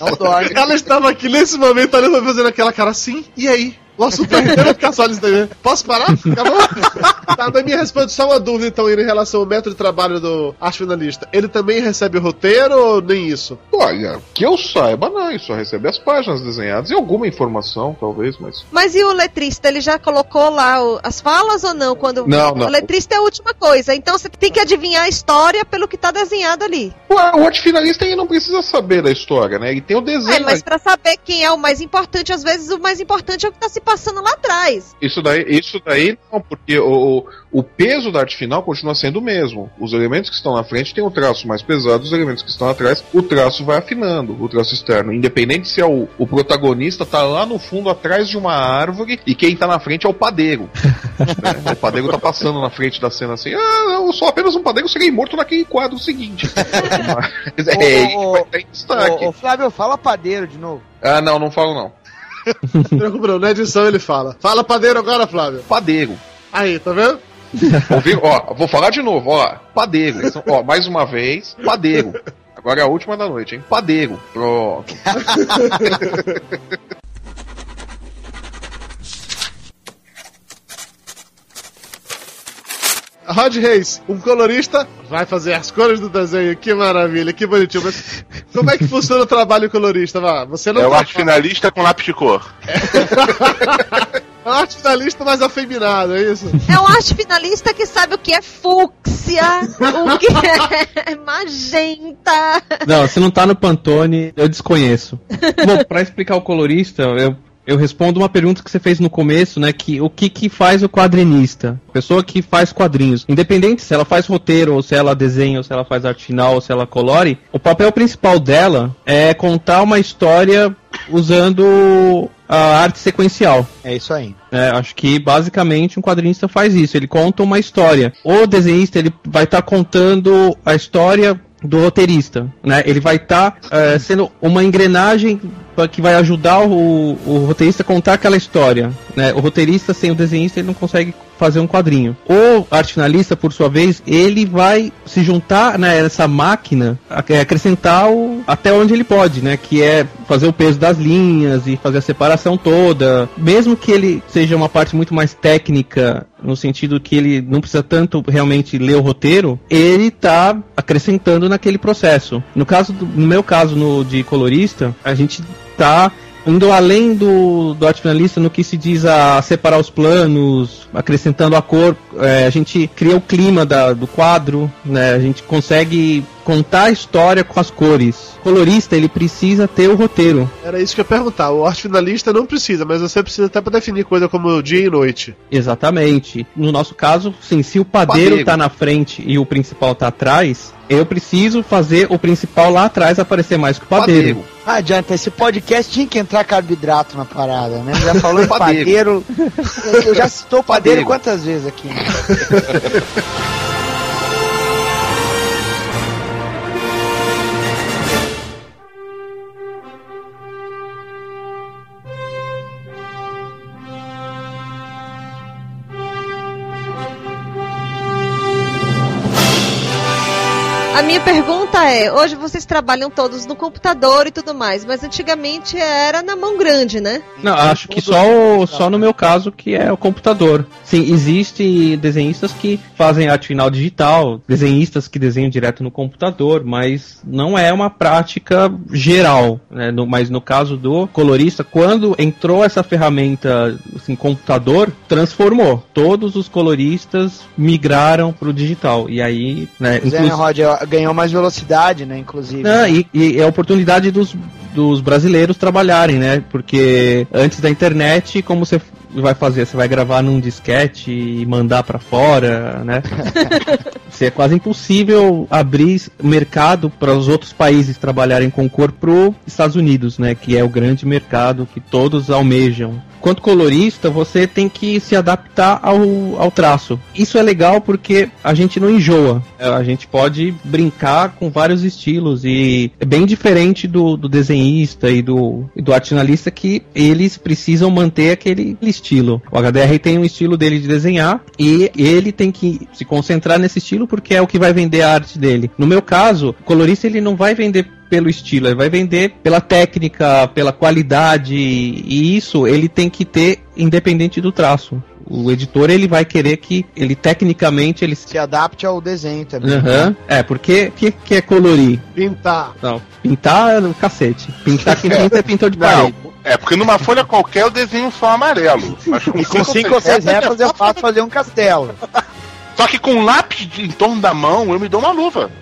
Não dorme. Ela estava aqui nesse momento olhando fazendo aquela cara assim, e aí? O assunto é inteiro ficar só nisso daí, né? Posso parar? Acabou? tá, da minha resposta, só uma dúvida então em relação ao método de trabalho do arte finalista. Ele também recebe o roteiro ou nem isso? Olha, que eu saiba, não, ele só recebe as páginas desenhadas e alguma informação, talvez, mas. Mas e o letrista? Ele já colocou lá o- as falas ou não? Quando Não, não. O letrista é a última coisa. Então você tem que adivinhar a história pelo que tá desenhado ali. Ué, o arte finalista ele não precisa saber da história, né? Ele tem o desenho. É, mas pra saber quem é o mais importante, às vezes o mais importante é o que tá se passando lá atrás. Isso daí, isso daí não, porque o, o, peso da arte final continua sendo o mesmo. Os elementos que estão na frente têm o traço mais pesado, os elementos que estão atrás, o traço vai afinando, o traço externo. Independente se é o, o protagonista tá lá no fundo atrás de uma árvore e quem tá na frente é o padeiro. né? [LAUGHS] O padeiro tá passando na frente da cena assim, ah, eu sou apenas um padeiro, serei morto naquele quadro seguinte. [LAUGHS] [LAUGHS] É ele que vai estar em destaque. Ô, ô, Flávio, fala padeiro de novo. Ah, não, não falo não. Não na edição ele fala. Fala padeiro agora, Flávio. Padeiro. Aí, tá vendo? [LAUGHS] Ouviu? Ó, vou falar de novo, ó. Padeiro. Ó, mais uma vez, padeiro. Agora é a última da noite, hein? Padeiro. Pronto. [LAUGHS] Rod Reis, um colorista, vai fazer as cores do desenho. Que maravilha, que bonitinho. Mas como é que funciona o trabalho colorista? Vá, você não É o arte finalista com lápis de cor. É [LAUGHS] um arte finalista mais afeminado, é isso? É um arte finalista que sabe o que é fúcsia, o que é [LAUGHS] magenta. Não, se não tá no Pantone, eu desconheço. [LAUGHS] Bom, pra explicar o colorista, eu, eu respondo uma pergunta que você fez no começo, né? Que o que, que faz o quadrinista? Pessoa que faz quadrinhos. Independente se ela faz roteiro, ou se ela desenha, ou se ela faz arte final, ou se ela colore, o papel principal dela é contar uma história usando a arte sequencial. É isso aí. É, acho que basicamente um quadrinista faz isso. Ele conta uma história. O desenhista ele vai estar contando a história do roteirista, né? Ele vai estar sendo uma engrenagem que vai ajudar o, o roteirista a contar aquela história, né? O roteirista sem o desenhista ele não consegue fazer um quadrinho. O arte finalista, por sua vez, ele vai se juntar né, nessa máquina, é, acrescentar o, até onde ele pode, né? Que é fazer o peso das linhas e fazer a separação toda. Mesmo que ele seja uma parte muito mais técnica, no sentido que ele não precisa tanto realmente ler o roteiro, ele tá acrescentando naquele processo. No caso, do- no meu caso no, de colorista, a gente tá indo além do, do arte finalista no que se diz a separar os planos, acrescentando a cor, é, a gente cria o clima da- do quadro, né? A gente consegue contar a história com as cores. O colorista, ele precisa ter o roteiro. Era isso que eu ia perguntar. O arte finalista não precisa, mas você precisa até pra definir coisa como dia e noite. Exatamente. No nosso caso, sim, se o padeiro Padeiro. tá na frente e o principal tá atrás, eu preciso fazer o principal lá atrás aparecer mais que o padeiro. Ah, adianta, esse podcast tinha que entrar carboidrato na parada, né? Já falou em Padeiro. padeiro. Eu já citou padeiro Padeiro. quantas vezes aqui? [LAUGHS] minha pergunta é: hoje vocês trabalham todos no computador e tudo mais, mas antigamente era na mão grande, né? Não, acho que só, o- só no meu caso que é o computador. Sim, existe desenhistas que fazem arte final digital, desenhistas que desenham direto no computador, mas não é uma prática geral. Né? No- mas no caso do colorista, quando entrou essa ferramenta, assim, computador, transformou. Todos os coloristas migraram para o digital. E aí, né, é, Rod, ganhou mais velocidade, né, inclusive. não, e, e é a oportunidade dos, dos brasileiros trabalharem, né? Porque antes da internet, como você vai fazer? Você vai gravar num disquete e mandar pra fora, né? [LAUGHS] É quase impossível abrir mercado para os outros países trabalharem com cor pro Estados Unidos, né? Que é o grande mercado que todos almejam. Quanto colorista, você tem que se adaptar ao, ao traço. Isso é legal porque a gente não enjoa. A gente pode brincar com vários estilos e é bem diferente do, do desenhista e do, e do artinalista que eles precisam manter aquele estilo. O HDR tem um estilo dele de desenhar e ele tem que se concentrar nesse estilo porque é o que vai vender a arte dele. No meu caso, o colorista ele não vai vender pelo estilo, ele vai vender pela técnica, pela qualidade, e isso ele tem que ter independente do traço. O editor ele vai querer que ele tecnicamente ele se adapte ao desenho também. Aham. É, porque o que, que é colorir? Pintar. Não, pintar é no cacete. Pintar quem pinta é pintor de parede. É, porque numa folha qualquer eu desenho só amarelo. Mas E com cinco ou seis repas eu faço fazer um castelo. [LAUGHS] Só que com um lápis de- em torno da mão eu me dou uma luva. [LAUGHS]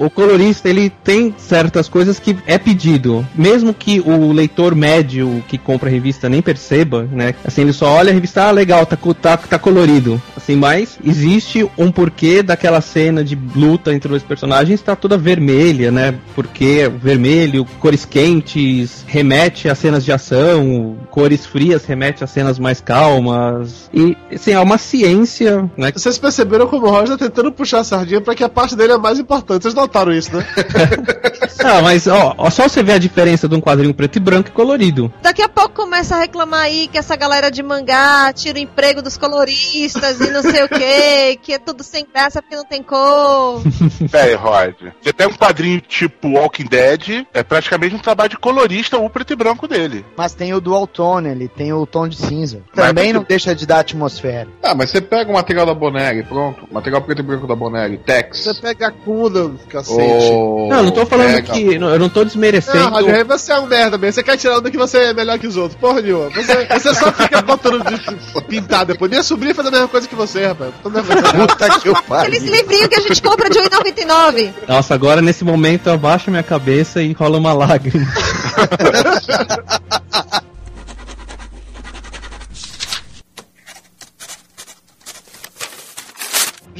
O colorista ele tem certas coisas que é pedido, mesmo que o leitor médio que compra a revista nem perceba, né? Assim, ele só olha a revista, ah, legal, tá, tá, tá colorido. Assim, mas existe um porquê daquela cena de luta entre os personagens tá toda vermelha, né? Porque vermelho, cores quentes remete a cenas de ação, cores frias remete a cenas mais calmas. E assim, é uma ciência, né? Vocês perceberam como o Roger tá tentando puxar a sardinha pra que a parte dele é mais importante. Vocês notaram isso, né? [LAUGHS] Não, mas ó, ó, só você ver a diferença de um quadrinho preto e branco e colorido. Daqui a pouco começa a reclamar aí que essa galera de mangá tira o emprego dos coloristas e não sei o que, [LAUGHS] que é tudo sem graça porque não tem cor. [LAUGHS] Véi, Rod. Você pega um quadrinho tipo Walking Dead, é praticamente um trabalho de colorista o preto e branco dele. Mas tem o dual tone, ele tem o tom de cinza. Também não deixa de dar atmosfera. Ah, mas você pega o material da Bonelli, pronto. Material preto e branco da Bonelli, Tex. Você pega a cuna, cacete. Ô, Não, não tô falando pega. que. não, Eu não tô desmerecendo. Não, Roger, você é um merda mesmo. Você quer tirar onda que você é melhor que os outros. Porra nenhuma. Você, você só fica botando de, pintar depois. Minha sobrinha faz a mesma coisa que você, rapaz. Puta que eu Aqueles livrinhos que a gente compra de 1,99. Nossa, agora nesse momento eu abaixo minha cabeça e rola uma lágrima. [LAUGHS]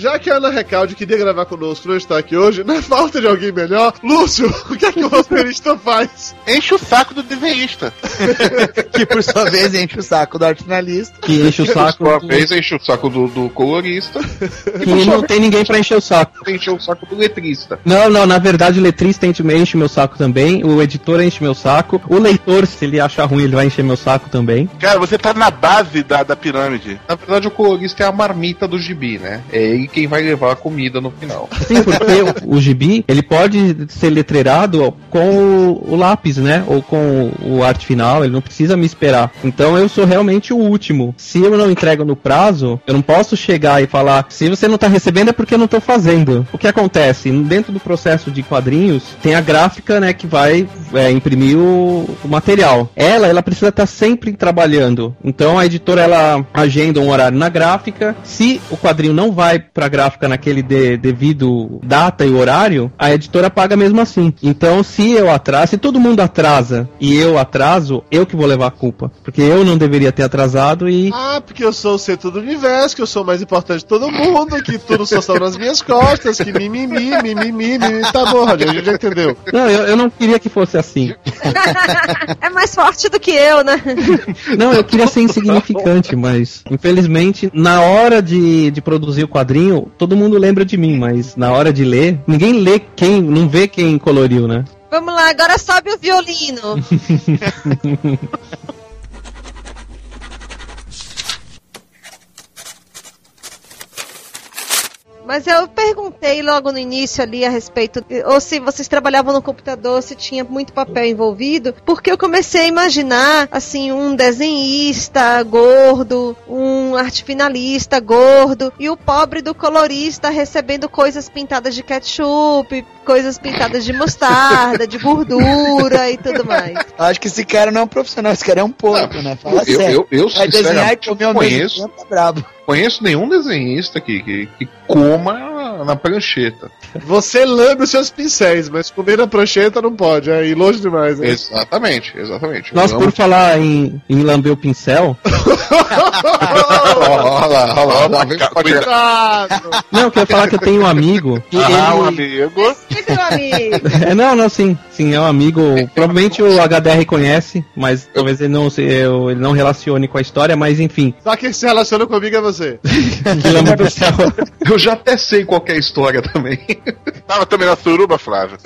Já que a Ana Recalde queria gravar conosco não está aqui hoje, na falta de alguém melhor, Lúcio, [LAUGHS] o que é que o roteirista faz? Enche o saco do desenhista. [LAUGHS] que por sua vez enche o saco do artinalista. Que enche o saco. Por sua do- vez, enche o saco do, do colorista. Que não tem ninguém pra encher o saco. Enche o saco do letrista. Não, não, na verdade o letrista enche, enche meu saco também, o editor enche meu saco, o leitor, se ele achar ruim, ele vai encher meu saco também. Cara, você tá na base da, da pirâmide. Na verdade, o colorista é a marmita do gibi, né? É ele quem vai levar a comida no final. Sim, porque o, [LAUGHS] o gibi, ele pode ser letreirado com o, o lápis, né? Ou com o arte final, ele não precisa me esperar. Então eu sou realmente o último. Se eu não entrego no prazo, eu não posso chegar e falar, se você não tá recebendo é porque eu não tô fazendo. O que acontece? Dentro do processo de quadrinhos, tem a gráfica, né, que vai é, imprimir o, o material. Ela, ela precisa estar sempre trabalhando. Então a editora, ela agenda um horário na gráfica. Se o quadrinho não vai pra gráfica naquele de- devido data e horário, a editora paga mesmo assim. Então, se eu atraso, se todo mundo atrasa e eu atraso, eu que vou levar a culpa. Porque eu não deveria ter atrasado e. Ah, porque eu sou o centro do universo, que eu sou o mais importante de todo mundo, que tudo só está nas minhas costas, que mimimi, mimimi, mimimi. Tá bom, Roger, a gente já entendeu. Não, eu, eu não queria que fosse assim. [LAUGHS] é mais forte do que eu, né? [LAUGHS] Não, eu queria ser insignificante, mas infelizmente, na hora de, de produzir o quadrinho, todo mundo lembra de mim, mas na hora de ler, ninguém lê quem, não vê quem coloriu, né? Vamos lá, agora sobe o violino. [LAUGHS] Mas eu perguntei logo no início ali a respeito, ou se vocês trabalhavam no computador, se tinha muito papel envolvido, porque eu comecei a imaginar, assim, um desenhista gordo, um arte finalista gordo, e o pobre do colorista recebendo coisas pintadas de ketchup, coisas pintadas de mostarda, de gordura e tudo mais. Acho que esse cara não é um profissional, esse cara é um porco, né? Fala eu, sério. eu, eu, Vai desenhar e comer ao mesmo tempo, tá brabo. Conheço nenhum desenhista que, que, que coma na prancheta. Você lambe os seus pincéis, mas comer na prancheta não pode, é ir longe demais. Né? Exatamente, exatamente. Nós, por falar em, em lamber o pincel, [LAUGHS] Olha lá, olha lá. Cuidado! não, eu quero falar que eu tenho um amigo [LAUGHS] que Ah, um ele... amigo. Sempre meu amigo. É, não, não, sim, sim, é um amigo. Provavelmente o HDR conhece, mas talvez ele não, se- ele não relacione com a história, mas enfim. Só quem se relaciona comigo é você. Que lamba o pincel. Eu já até sei qual que é a história também. Tava também na suruba, Flávio.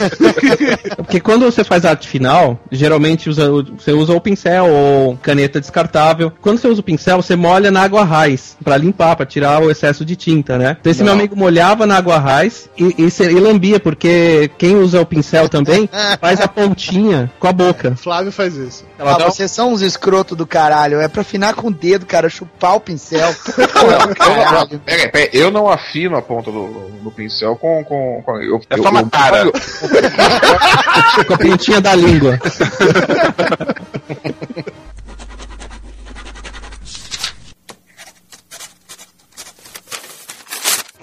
Porque quando você faz arte final, geralmente usa, você usa o pincel ou caneta descartável. Quando você usa o pincel, você molha na água raiz pra limpar, pra tirar o excesso de tinta, né? Então esse meu amigo molhava na água raiz e, e, e lambia, porque quem usa o pincel também faz a pontinha com a boca. Flávio faz isso. Ela Ah, dá vocês são uns escroto do caralho. É pra afinar com o dedo, cara, chupar o pincel. Não, pera, eu não afino a ponta do, do pincel com. com, com eu, É só uma com a pontinha da língua.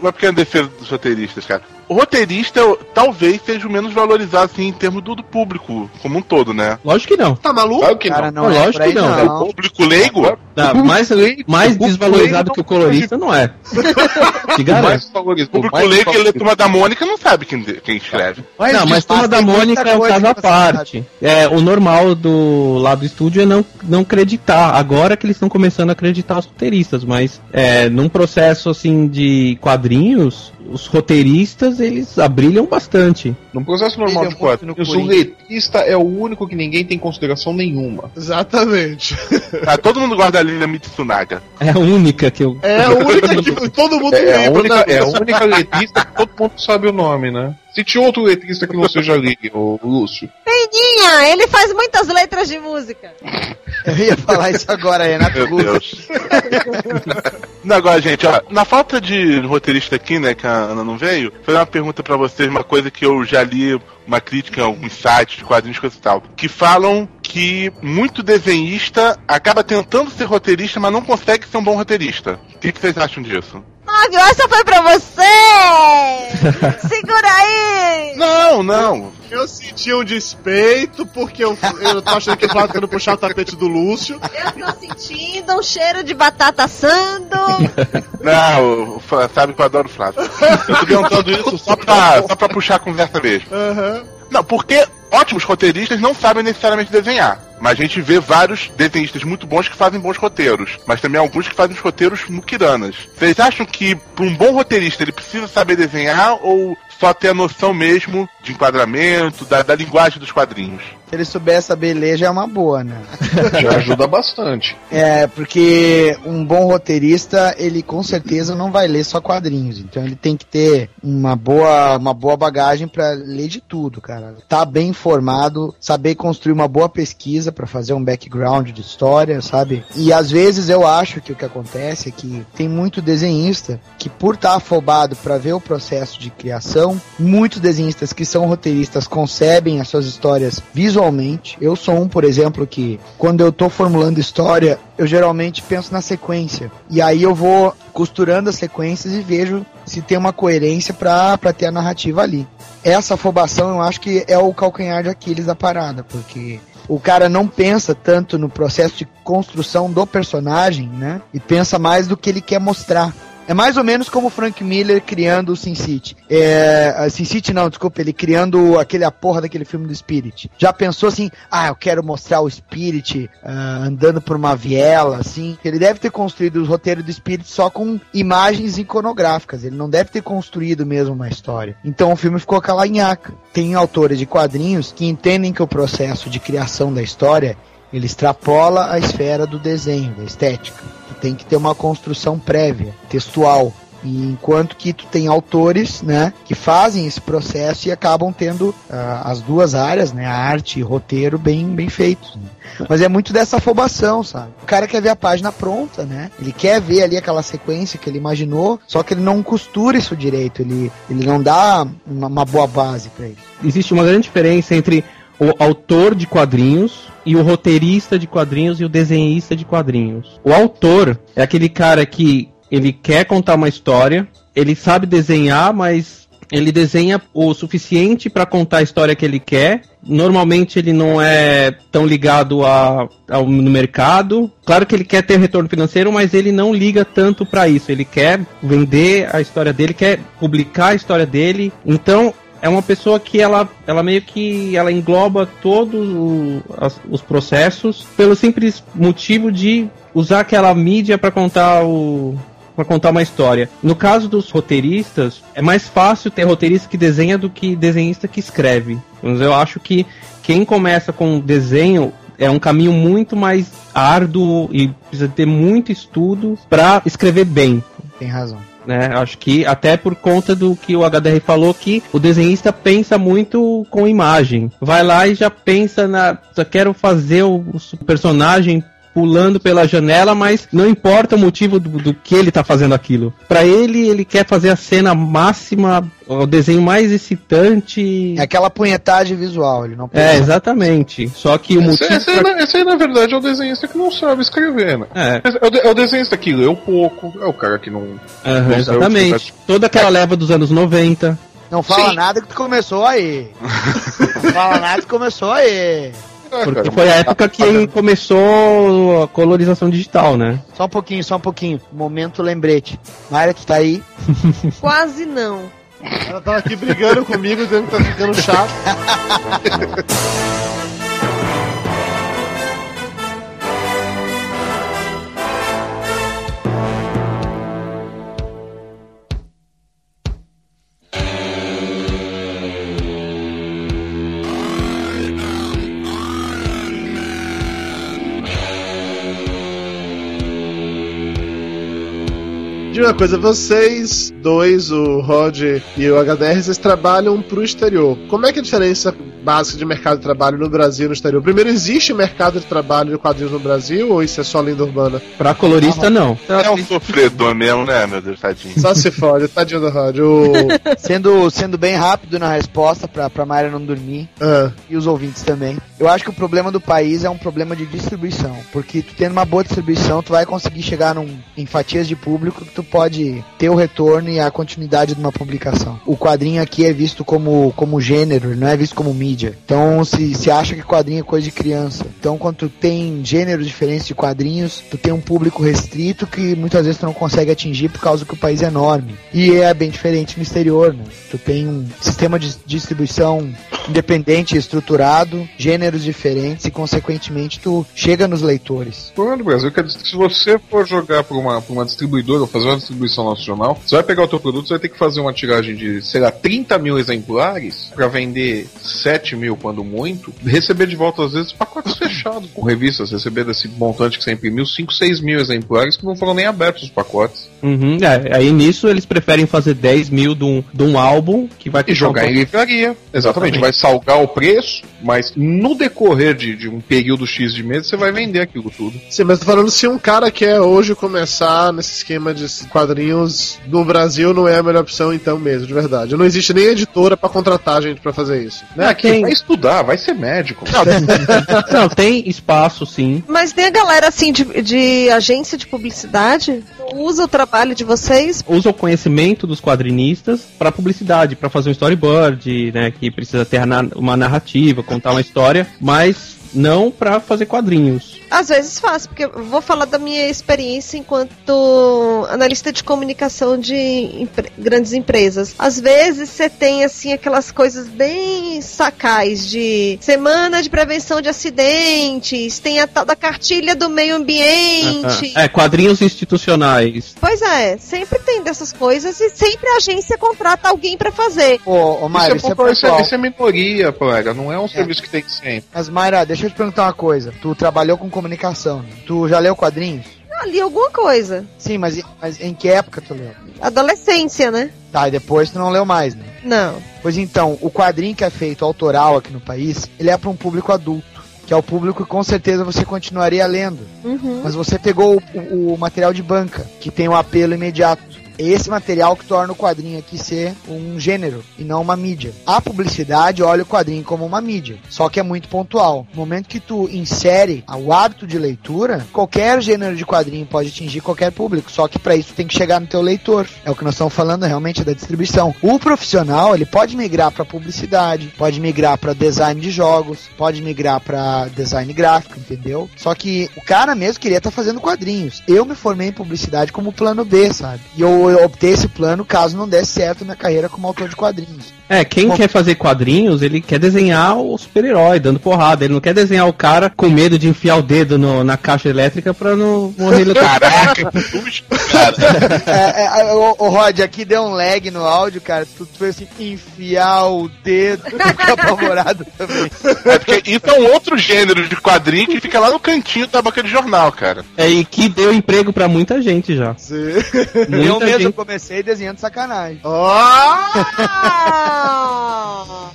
Uma pequena defesa dos roteiristas, cara. O roteirista talvez seja o menos valorizado, assim, em termos do, do público, como um todo, né? Lógico que não. Tá maluco? Claro que não. Cara, não, Não, é lógico que não. não. O público leigo? Tá, mais, mais desvalorizado que o colorista não é. [LAUGHS] Te garanto. mais. O público mais leigo que lê Turma da Mônica não sabe quem, quem escreve. não, mas Turma da Mônica é um caso à que você sabe. parte. É, o normal do lado do estúdio é não, não acreditar. Agora que eles estão começando a acreditar os roteiristas, mas é, num processo assim de quadrinhos, os roteiristas eles abrilham bastante. Num processo normal de no quadrinhos, o letrista é o único que ninguém tem consideração nenhuma. Exatamente. Tá, [LAUGHS] todo mundo gosta da Lina Mitsunaga. É a única que eu. É a única que [LAUGHS] todo mundo É, é a lembra, única, né? é a única letrista que todo mundo sabe o nome, né? Se tinha outro letrista que não seja ali, [LAUGHS] o Lúcio. Peninha, ele faz muitas letras de música. [LAUGHS] Eu ia falar isso agora, Renato Meu Russo. Deus. [LAUGHS] Não, agora, gente, ó, na falta de roteirista aqui, né, que a Ana não veio, vou fazer uma pergunta pra vocês, uma coisa que eu já li, uma crítica em alguns sites de quadrinhos coisa e tal, que falam que muito desenhista acaba tentando ser roteirista, mas não consegue ser um bom roteirista. O que, que vocês acham disso? Flávio, essa foi pra você! [LAUGHS] Segura aí! Não, não. Eu senti um despeito porque eu, eu tô achando que o Flávio tá querendo puxar o tapete do Lúcio. Eu tô sentindo um cheiro de batata assando. [LAUGHS] Não, sabe que eu adoro o Flávio. Eu [LAUGHS] tô perguntando isso só pra, só pra puxar a conversa mesmo. Aham. Não, porque ótimos roteiristas não sabem necessariamente desenhar. Mas a gente vê vários desenhistas muito bons que fazem bons roteiros. Mas também alguns que fazem os roteiros muquiranas. Vocês acham que, para um bom roteirista, ele precisa saber desenhar ou só ter a noção mesmo de enquadramento, da, da linguagem dos quadrinhos? Se ele souber essa beleza, é uma boa, né? Já ajuda bastante. É, porque um bom roteirista, ele com certeza não vai ler só quadrinhos. Então ele tem que ter uma boa, uma boa bagagem pra ler de tudo, cara. Tá bem informado, saber construir uma boa pesquisa pra fazer um background de história, sabe? E às vezes eu acho que o que acontece é que tem muito desenhista que por estar afobado pra ver o processo de criação, muitos desenhistas que são roteiristas concebem as suas histórias visualmente. Eu sou um, por exemplo, que quando eu tô formulando história, eu geralmente penso na sequência. E aí eu vou costurando as sequências e vejo se tem uma coerência pra ter a narrativa ali. Essa afobação eu acho que é o calcanhar de Aquiles da parada, porque o cara não pensa tanto no processo de construção do personagem, né? E pensa mais do que ele quer mostrar. É mais ou menos como o Frank Miller criando o Sin City. É, Sin City não, desculpa, ele criando aquele a porra daquele filme do Spirit. Já pensou assim, ah, eu quero mostrar o Spirit ah, andando por uma viela, assim. Ele deve ter construído os roteiros do Spirit só com imagens iconográficas. Ele não deve ter construído mesmo uma história. Então o filme ficou aquela nhaca. Tem autores de quadrinhos que entendem que o processo de criação da história ele extrapola a esfera do desenho, da estética. Tem que ter uma construção prévia, textual. E enquanto que tu tem autores, né, que fazem esse processo e acabam tendo ah, as duas áreas, né, arte e roteiro bem, bem feitos. né. Mas é muito dessa afobação, sabe? O cara quer ver a página pronta, né? Ele quer ver ali aquela sequência que ele imaginou, só que ele não costura isso direito, ele, ele não dá uma, uma boa base pra ele. Existe uma grande diferença entre o autor de quadrinhos e o roteirista de quadrinhos e o desenhista de quadrinhos. O autor é aquele cara que ele quer contar uma história, ele sabe desenhar, mas ele desenha o suficiente para contar a história que ele quer. Normalmente ele não é tão ligado a, ao no mercado. Claro que ele quer ter retorno financeiro, mas ele não liga tanto para isso. Ele quer vender a história dele, quer publicar a história dele. Então é uma pessoa que ela, ela meio que ela engloba todos os processos pelo simples motivo de usar aquela mídia para contar o para contar uma história. No caso dos roteiristas, é mais fácil ter roteirista que desenha do que desenhista que escreve. Mas eu acho que quem começa com desenho é um caminho muito mais árduo e precisa ter muito estudo para escrever bem Tem razão. Né? Acho que até por conta do que o HDR falou que o desenhista pensa muito com imagem. Vai lá e já pensa na, quero fazer o personagem pulando pela janela, mas não importa o motivo do, do que ele tá fazendo aquilo. Pra ele, ele quer fazer a cena máxima, o desenho mais excitante. É aquela punhetagem visual, ele não É, exatamente. Só que o Esse, motivo esse, aí, pra- na- esse aí, na verdade, é o desenhista que não sabe escrever, né? É. É o, é o desenhista que leu pouco, é o cara que não. Aham, não exatamente. Toda aquela leva dos anos 90. Não fala Sim. nada que tu começou aí. [LAUGHS] não fala nada que começou aí. Ah, Porque cara, foi a época que começou a colorização digital, né? Só um pouquinho, só um pouquinho. Momento lembrete. Mayra, tu tá aí? [LAUGHS] [LAUGHS] Quase não. Ela tava aqui brigando comigo, dizendo que tá ficando chato. [LAUGHS] De uma coisa, vocês dois, o Rod e o HDR, vocês trabalham pro exterior. Como é que é a diferença básica de mercado de trabalho no Brasil e no exterior? Primeiro, existe mercado de trabalho de quadrinhos no Brasil ou isso é só lenda urbana? Pra colorista, não. É um sofredor mesmo, né, meu Deus, tadinho. Só se fode, tadinho do Rod. O... [LAUGHS] Sendo, sendo bem rápido na resposta pra, pra Mayra não dormir Ah, e os ouvintes também. Eu acho que o problema do país é um problema de distribuição. Porque tu tendo uma boa distribuição, tu vai conseguir chegar num, em fatias de público que tu pode ter o retorno e a continuidade de uma publicação. O quadrinho aqui é visto como, como gênero, não é visto como mídia. Então se, se acha que quadrinho é coisa de criança. Então quando tu tem gêneros diferentes de quadrinhos, tu tem um público restrito que muitas vezes tu não consegue atingir por causa que o país é enorme. E é bem diferente no exterior, né? Tu tem um sistema de distribuição independente estruturado, gêneros diferentes e consequentemente tu chega nos leitores. O problema do Brasil se você for jogar pra uma, pra uma distribuidora ou fazer distribuição nacional, você vai pegar o teu produto, você vai ter que fazer uma tiragem de, sei lá, 30 mil exemplares pra vender 7 mil quando muito, receber de volta às vezes pacotes fechados com revistas, receber desse montante que você imprimiu 5, 6 mil exemplares que não foram nem abertos os pacotes. Uhum, é, aí nisso eles preferem fazer 10 mil de um, de um álbum que vai E jogar um em livraria. Exatamente, Exatamente. vai salgar o preço, mas no decorrer de, de um período X de meses você vai vender aquilo tudo. sim, mas tô falando se um cara quer hoje começar nesse esquema de quadrinhos no Brasil não é a melhor opção então mesmo, de verdade. Não existe nem editora pra contratar gente pra fazer isso. Né? Ah, quem- Vai estudar, vai ser médico. [LAUGHS] Não, tem espaço sim. Mas tem a galera assim de, de agência de publicidade usa o trabalho de vocês. Usa o conhecimento dos quadrinistas para publicidade, para fazer um storyboard, né, que precisa ter uma narrativa, contar uma história, mas não para fazer quadrinhos. Às vezes faz, porque eu vou falar da minha experiência enquanto analista de comunicação de empre- grandes empresas. Às vezes você tem assim aquelas coisas bem sacais de semana de prevenção de acidentes, tem a tal da cartilha do meio ambiente. É, quadrinhos institucionais. Pois é, sempre tem dessas coisas e sempre a agência contrata alguém pra fazer. Ô, ô Mayra, isso, é, é isso, é, pessoal. isso é minoria, plaga. Não é um serviço que tem sempre. Mas Mayra, deixa eu te perguntar uma coisa. Tu trabalhou com comunicação, né? Tu já leu quadrinhos? ali alguma coisa. Sim, mas, mas em que época tu leu? Adolescência, né? Tá, e depois tu não leu mais, né? Não. Pois então, o quadrinho que é feito autoral aqui no país, ele é para um público adulto. Que é o público que com certeza você continuaria lendo. Uhum. Mas você pegou o, o- o material de banca, que tem um apelo imediato. Esse material que torna o quadrinho aqui ser um gênero e não uma mídia. A publicidade olha o quadrinho como uma mídia, só que é muito pontual. No momento que tu insere o hábito de leitura, qualquer gênero de quadrinho pode atingir qualquer público, só que para isso tem que chegar no teu leitor. É o que nós estamos falando realmente da distribuição. O profissional, ele pode migrar para publicidade, pode migrar para design de jogos, pode migrar para design gráfico, entendeu? Só que o cara mesmo queria estar fazendo quadrinhos. Eu me formei em publicidade como plano B, sabe? E eu, eu optei esse plano caso não desse certo minha carreira como autor de quadrinhos. É, quem Bom- quer fazer quadrinhos, ele quer desenhar o super-herói, dando porrada. Ele não quer desenhar o cara com medo de enfiar o dedo no- na caixa elétrica pra não morrer no [LAUGHS] Caraca, que susto, cara. É, é, o, o Rod, aqui deu um lag no áudio, cara. Tu fez assim, enfiar o dedo, [LAUGHS] fica apavorado também. É porque isso é um outro gênero de quadrinho que fica lá no cantinho da banca de jornal, cara. É, e que deu emprego pra muita gente já. eu Muita mesmo gente. comecei desenhando sacanagem. Ah!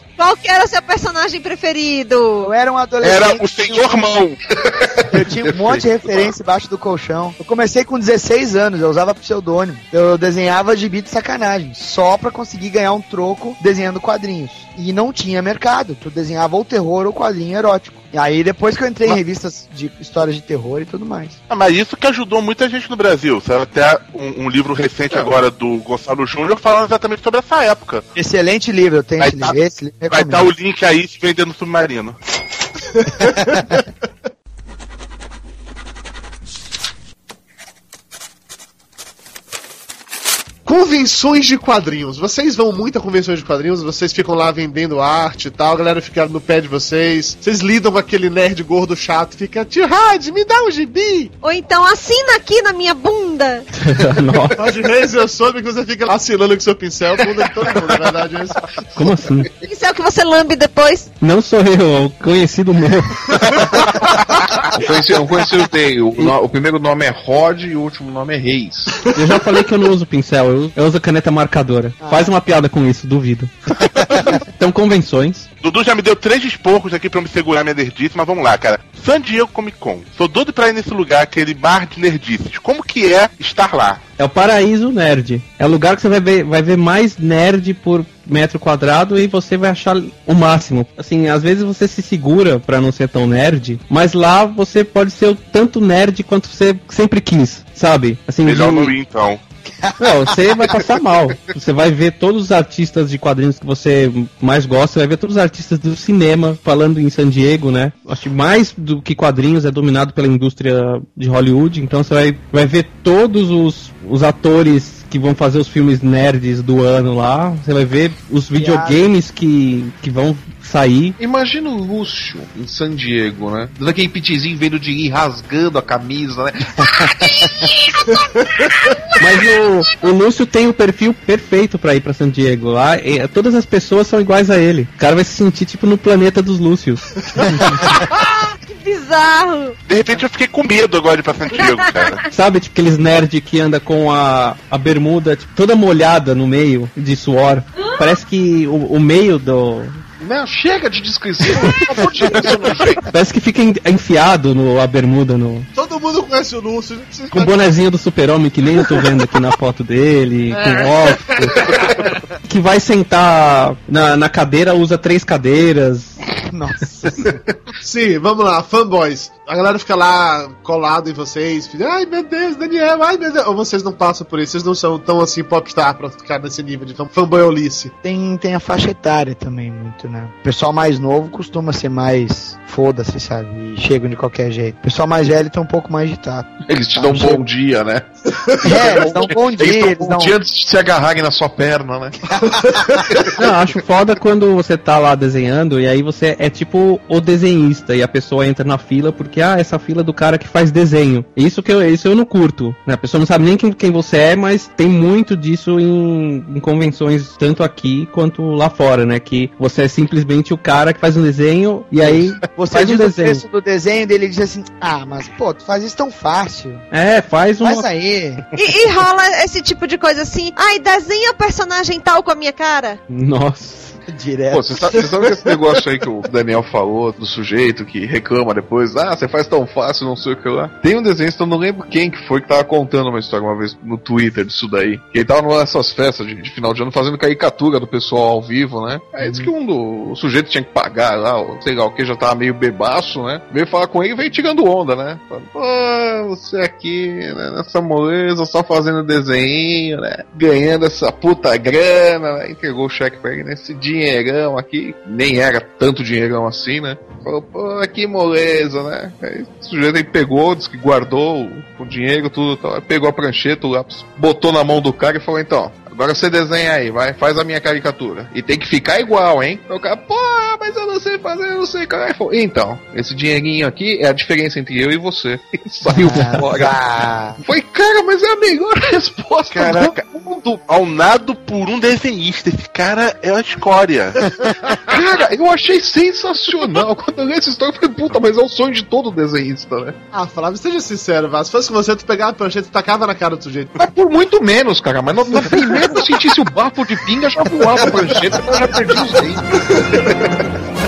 [LAUGHS] Qual que era o seu personagem preferido? Eu era um adolescente. Era o Senhor Mão. [LAUGHS] Eu tinha um monte de referência embaixo do colchão. Eu comecei com 16 anos, eu usava pseudônimo. Eu desenhava gibi de sacanagem, só pra conseguir ganhar um troco desenhando quadrinhos. E não tinha mercado, tu desenhava ou terror ou quadrinho erótico. E aí depois que eu entrei em revistas de histórias de terror e tudo mais. Ah, mas isso que ajudou muita gente no Brasil. Saiu até um, um livro recente agora do Gonçalo Júnior falando exatamente sobre essa época. Excelente livro, eu tenho esse tá- livro. Esse livro eu Vai recomendo. estar o link aí se vender no submarino. [LAUGHS] Convenções de quadrinhos. Vocês vão muito a convenções de quadrinhos, vocês ficam lá vendendo arte e tal, a galera fica no pé de vocês. Vocês lidam com aquele nerd gordo chato, fica, tio me dá um gibi! Ou então assina aqui na minha bunda. [LAUGHS] Nossa, Rod Reis, eu soube que você fica assinando com seu pincel, bunda de todo mundo, na verdade é isso. como assim? Isso é o que você lambe depois. Não sou eu, é o conhecido meu. Eu conheci, eu conheci o dele. O, no- o primeiro nome é Rod e o último nome é Reis. Eu já falei que eu não uso pincel, eu, eu uso caneta marcadora. Faz uma piada com isso, duvido. [LAUGHS] então, convenções. Dudu já me deu três esporros aqui pra eu me segurar minha nerdice, mas vamos lá, cara. San Diego Comic Con. Sou doido pra ir nesse lugar, aquele bar de nerdices. Como que é estar lá? É o paraíso nerd. É o lugar que você vai ver, vai ver mais nerd por metro quadrado e você vai achar o máximo. Assim, às vezes você se segura pra não ser tão nerd, mas lá você pode ser o tanto nerd quanto você sempre quis, sabe? Assim, Melhor de- não ir, então. Não, você vai passar mal. Você vai ver todos os artistas de quadrinhos que você mais gosta, você vai ver todos os artistas do cinema falando em San Diego, né? Acho que mais do que quadrinhos é dominado pela indústria de Hollywood, então você vai, vai ver todos os, os atores que vão fazer os filmes nerds do ano lá, você vai ver os videogames que, que vão sair. Imagina o Lúcio em San Diego, né? Dando aquele pitizinho vendo de ir rasgando a camisa, né? [LAUGHS] Mas o, o Lúcio tem o perfil perfeito pra ir pra San Diego. Lá, e todas as pessoas são iguais a ele. O cara vai se sentir tipo no planeta dos Lúcios. [LAUGHS] Que bizarro. De repente eu fiquei com medo agora de ir pra San Diego, [LAUGHS] cara. Sabe, tipo aqueles nerd que anda com a, a bermuda tipo, toda molhada no meio de suor. Parece que o, o meio do. Não, chega de descrição. Parece que fica en- enfiado no, a bermuda no. Todo mundo conhece o Lúcio, não precisa Com o bonezinho do super-homem, que nem eu tô vendo aqui na foto dele, com óculos. [LAUGHS] Que vai sentar na, na cadeira, usa três cadeiras. Nossa. [LAUGHS] Sim, vamos lá, fanboys. A galera fica lá colado em vocês, fica, ai meu Deus, Daniel, ai meu Deus. Ou vocês não passam por isso, vocês não são tão assim popstar pra ficar nesse nível de fan- fanboyolice. Tem, tem a faixa etária também, muito, né? O pessoal mais novo costuma ser mais foda-se, sabe? E chegam de qualquer jeito. O pessoal mais velho tem um pouco mais de tato. Eles te dão um bom dia, né? [LAUGHS] É, eles dão um bom dia, Eles dão eles um dão- dia antes de se agarrarem na sua perna, né? [LAUGHS] Não, acho foda quando você tá lá desenhando e aí você é tipo o desenhista e a pessoa entra na fila porque, ah, essa fila é do cara que faz desenho. Isso que eu, isso eu não curto. Né? A pessoa não sabe nem quem, quem você é, mas tem muito disso em, em convenções, tanto aqui quanto lá fora, né? Que você é simplesmente o cara que faz um desenho e aí Você faz um diz o desenho. preço do desenho dele diz assim: Ah, mas pô, tu faz isso tão fácil. É, faz um. Faz aí. E, e rola esse tipo de coisa assim, ai, desenha o personagem tal com a minha cara. Nossa. [LAUGHS] Direto. Pô, você sabe, que esse negócio aí que o Daniel falou, do sujeito que reclama depois, ah, você faz tão fácil, não sei o que lá. Tem um desenho, eu não lembro quem que foi que tava contando uma história uma vez no Twitter disso daí. Que ele tava nessas festas de, de final de ano fazendo caricatura do pessoal ao vivo, né? Aí disse que um do o sujeito tinha que pagar lá, sei lá o que, já tava meio bebaço, né? Veio falar com ele e veio tirando onda, né? Falando, pô, você aqui, né, nessa moleza, só fazendo desenho, né? Ganhando essa puta grana, né? Entregou o cheque pra ele nesse dinheirão aqui, nem era tanto dinheirão assim, né? Falou, pô, que moleza, né? Aí o sujeito aí pegou, disse que guardou o, dinheiro, tudo, tal, pegou a prancheta, o lápis, botou na mão do cara e falou, então, Agora você desenha aí, vai, faz a minha caricatura. E tem que ficar igual, hein? O cara, pô, mas eu não sei fazer, eu não sei, cara. Aí falou, Então, esse dinheirinho aqui é a diferença entre eu e você. [LAUGHS] E saiu fora. Foi, cara, mas é a melhor resposta Caraca, mundo. ao nado por um desenhista. Esse cara é a escória. [LAUGHS] Cara, eu achei sensacional. [LAUGHS] Quando eu li essa história, eu falei, puta, mas é o sonho de todo desenhista, né? Ah, Flávio, seja sincero, Vaz. Se fosse você, tu pegava a prancheta e tacava na cara do sujeito. Mas por muito menos, cara. Mas na, na primeira que eu sentisse o bafo de pinga, já voava a prancheta, eu já perdi os dentes. [LAUGHS]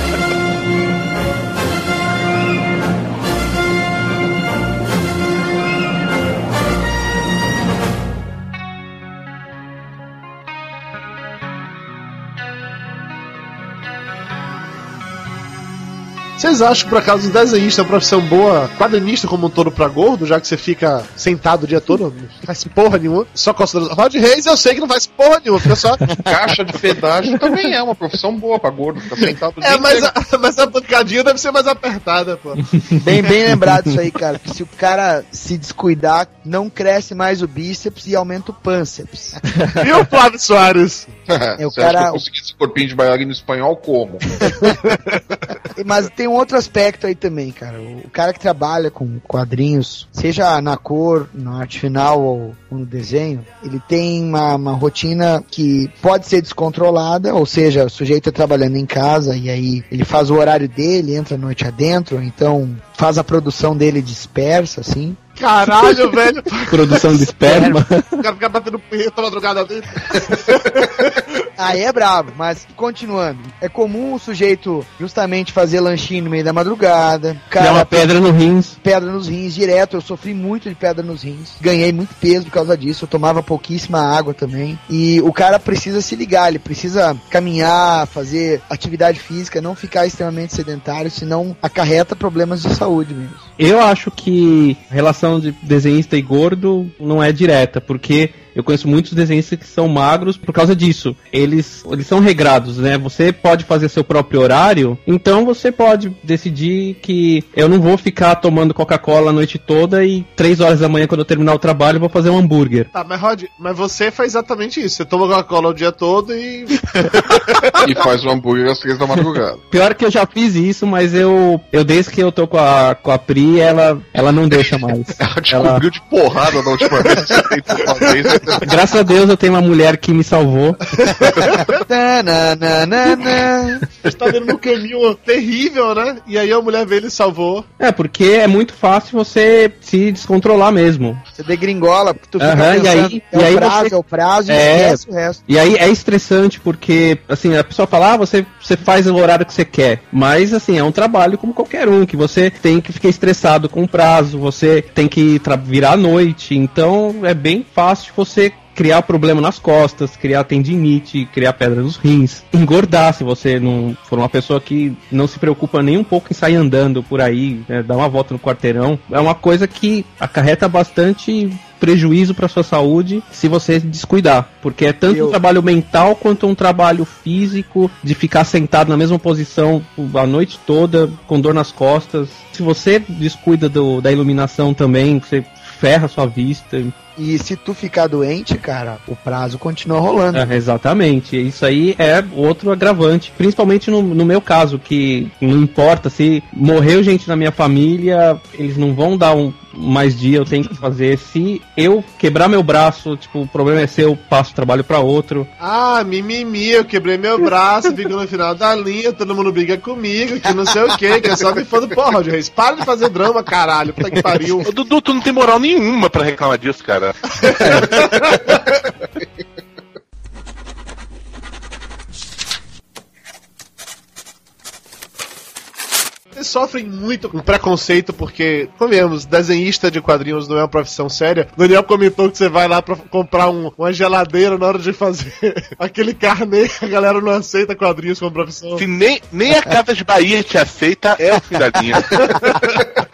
Vocês acham que por acaso o desenhista é uma profissão boa, quadrinista como um todo pra gordo, já que você fica sentado o dia todo, não faz porra nenhuma, só costa Rod Reis eu sei que não faz porra nenhuma, fica só. [LAUGHS] Caixa de pedágio também é uma profissão boa pra gordo, ficar sentado o É, dia mas inteiro. a, [LAUGHS] mas a pancadinha deve ser mais apertada, pô. [LAUGHS] Bem, bem lembrado isso aí, cara. Que se o cara se descuidar, não cresce mais o bíceps e aumenta o pânceps. Viu, Flávio Soares? É, o Você acha cara- que eu consegui esse corpinho de bailarino espanhol como? Mas tem um outro aspecto aí também, cara. O cara que trabalha com quadrinhos, seja na cor, na arte final ou no desenho, ele tem uma, uma rotina que pode ser descontrolada, ou seja, o sujeito é trabalhando em casa e aí ele faz o horário dele, entra a noite adentro, então faz a produção dele dispersa, assim. Caralho, [LAUGHS] velho. Produção de esperma. O cara fica batendo punheta madrugada dentro. [LAUGHS] Aí é brabo, mas continuando. É comum o sujeito justamente fazer lanchinho no meio da madrugada. Dá uma pedra no rins. pedra nos rins direto. Eu sofri muito de pedra nos rins. Ganhei muito peso por causa disso. Eu tomava pouquíssima água também. E o cara precisa se ligar, ele precisa caminhar, fazer atividade física, não ficar extremamente sedentário, senão acarreta problemas de saúde mesmo. Eu acho que a relação de desenhista e gordo não é direta, porque eu conheço muitos desenhistas que são magros por causa disso. Eles, eles são regrados, né? Você pode fazer seu próprio horário, então você pode decidir que eu não vou ficar tomando Coca-Cola a noite toda e três horas da manhã, quando eu terminar o trabalho, eu vou fazer um hambúrguer. Tá, mas Rod, mas você faz exatamente isso. Você toma Coca-Cola o dia todo e. [LAUGHS] E faz o hambúrguer às três da madrugada. Pior que eu já fiz isso, mas eu, eu desde que eu tô com a, com a Pri, ela, ela não deixa mais. Ela descobriu de porrada da última vez que você tentou fazer isso. Graças a Deus eu tenho uma mulher que me salvou. Tananana. Você tá vendo no caminho terrível, né? E aí a mulher veio e ele salvou. É, porque é muito fácil você se descontrolar mesmo. Você degringola, porque tu fica e pensando, aí- é e o aí prazo, você- é o prazo, e É. esquece o resto. E aí é estressante porque, assim, a pessoa fala, ah, você, você faz o horário que você quer. Mas, assim, é um trabalho como qualquer um, que você tem que ficar estressado com o prazo, você tem que virar à noite. Então, é bem fácil você criar problema nas costas, criar tendinite, criar pedra nos rins, engordar se você não for uma pessoa que não se preocupa nem um pouco em sair andando por aí, né, dar uma volta no quarteirão. É uma coisa que acarreta bastante prejuízo para sua saúde se você descuidar, porque é tanto Eu- um trabalho mental quanto um trabalho físico de ficar sentado na mesma posição a noite toda com dor nas costas. Se você descuida do- da iluminação também, você ferra sua vista. E se tu ficar doente, cara, o prazo continua rolando. É, exatamente. Isso aí é outro agravante. Principalmente no, no meu caso, que não importa se morreu gente na minha família, eles não vão dar um mais dia, eu tenho que fazer. Se eu quebrar meu braço, tipo, o problema é seu, eu passo o trabalho pra outro. Ah, mimimi, eu quebrei meu braço, fico no final da linha, todo mundo briga comigo, que não sei o que, que é só me fã do porra, Reis. Para de fazer drama, caralho. Puta que pariu. Ô, Dudu, tu não tem moral nenhuma pra reclamar disso, cara. [LAUGHS] Vocês sofrem muito com preconceito porque, comemos, desenhista de quadrinhos não é uma profissão séria. O Daniel comentou que você vai lá pra comprar um- uma geladeira na hora de fazer [LAUGHS] aquele carnê, a galera não aceita quadrinhos como profissão. Se nem, nem a Casa de Bahia te aceita, é o fim da linha. [LAUGHS]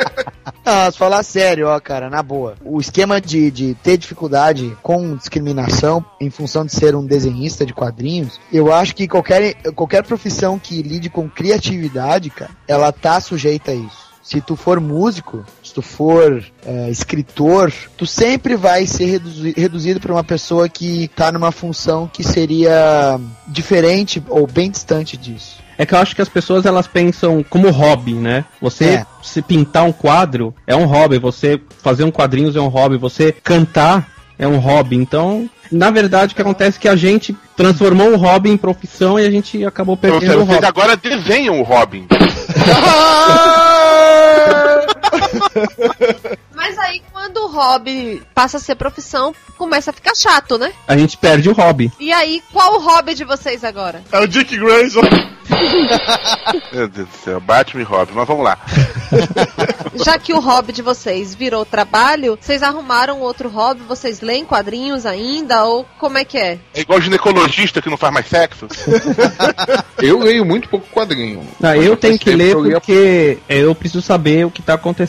Se falar sério, ó, cara, na boa. O esquema de, de ter dificuldade com discriminação em função de ser um desenhista de quadrinhos, eu acho que qualquer, qualquer profissão que lide com criatividade, cara, ela tá sujeita a isso. Se tu for músico, se tu for é, escritor, tu sempre vai ser reduzi- reduzido para uma pessoa que tá numa função que seria diferente ou bem distante disso. É que eu acho que as pessoas elas pensam como hobby, né? Você É. se pintar um quadro é um hobby, você fazer um quadrinhos é um hobby, você cantar é um hobby. Então, na verdade, o que acontece é que a gente transformou o hobby em profissão e a gente acabou Então, perdendo o vocês hobby. agora desenham o Robin. [LAUGHS] Mas aí, quando o hobby passa a ser profissão, começa a ficar chato, né? A gente perde o hobby. E aí, qual o hobby de vocês agora? É o Dick Grayson. [LAUGHS] Meu Deus do céu, Batman e Robin, mas vamos lá. Já que o hobby de vocês virou trabalho, vocês arrumaram outro hobby? Vocês leem quadrinhos ainda? Ou como é que é? É igual ginecologista que não faz mais sexo. Eu leio muito pouco quadrinho. Ah, eu tenho que ler porque eu preciso saber o que tá acontecendo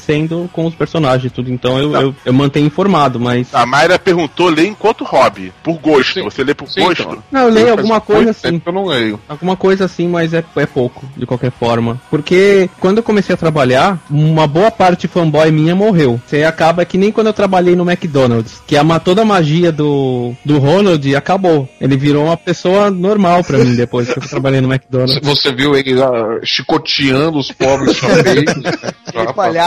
com os personagens tudo. Então eu, eu, eu mantenho informado, mas. A Mayra perguntou ler enquanto hobby, por gosto. Você lê por Sim, gosto? então. Não, eu leio Faz alguma coisa assim. Eu não leio. Alguma coisa assim, mas é, é pouco, de qualquer forma. Porque quando eu comecei a trabalhar, uma boa parte fanboy minha morreu. Você acaba que nem quando eu trabalhei no McDonald's, que a, toda a magia do, do Ronald acabou. Ele virou uma pessoa normal pra mim depois que eu trabalhei no [LAUGHS] McDonald's. Você viu ele lá chicoteando os pobres [LAUGHS] chapeiros. né?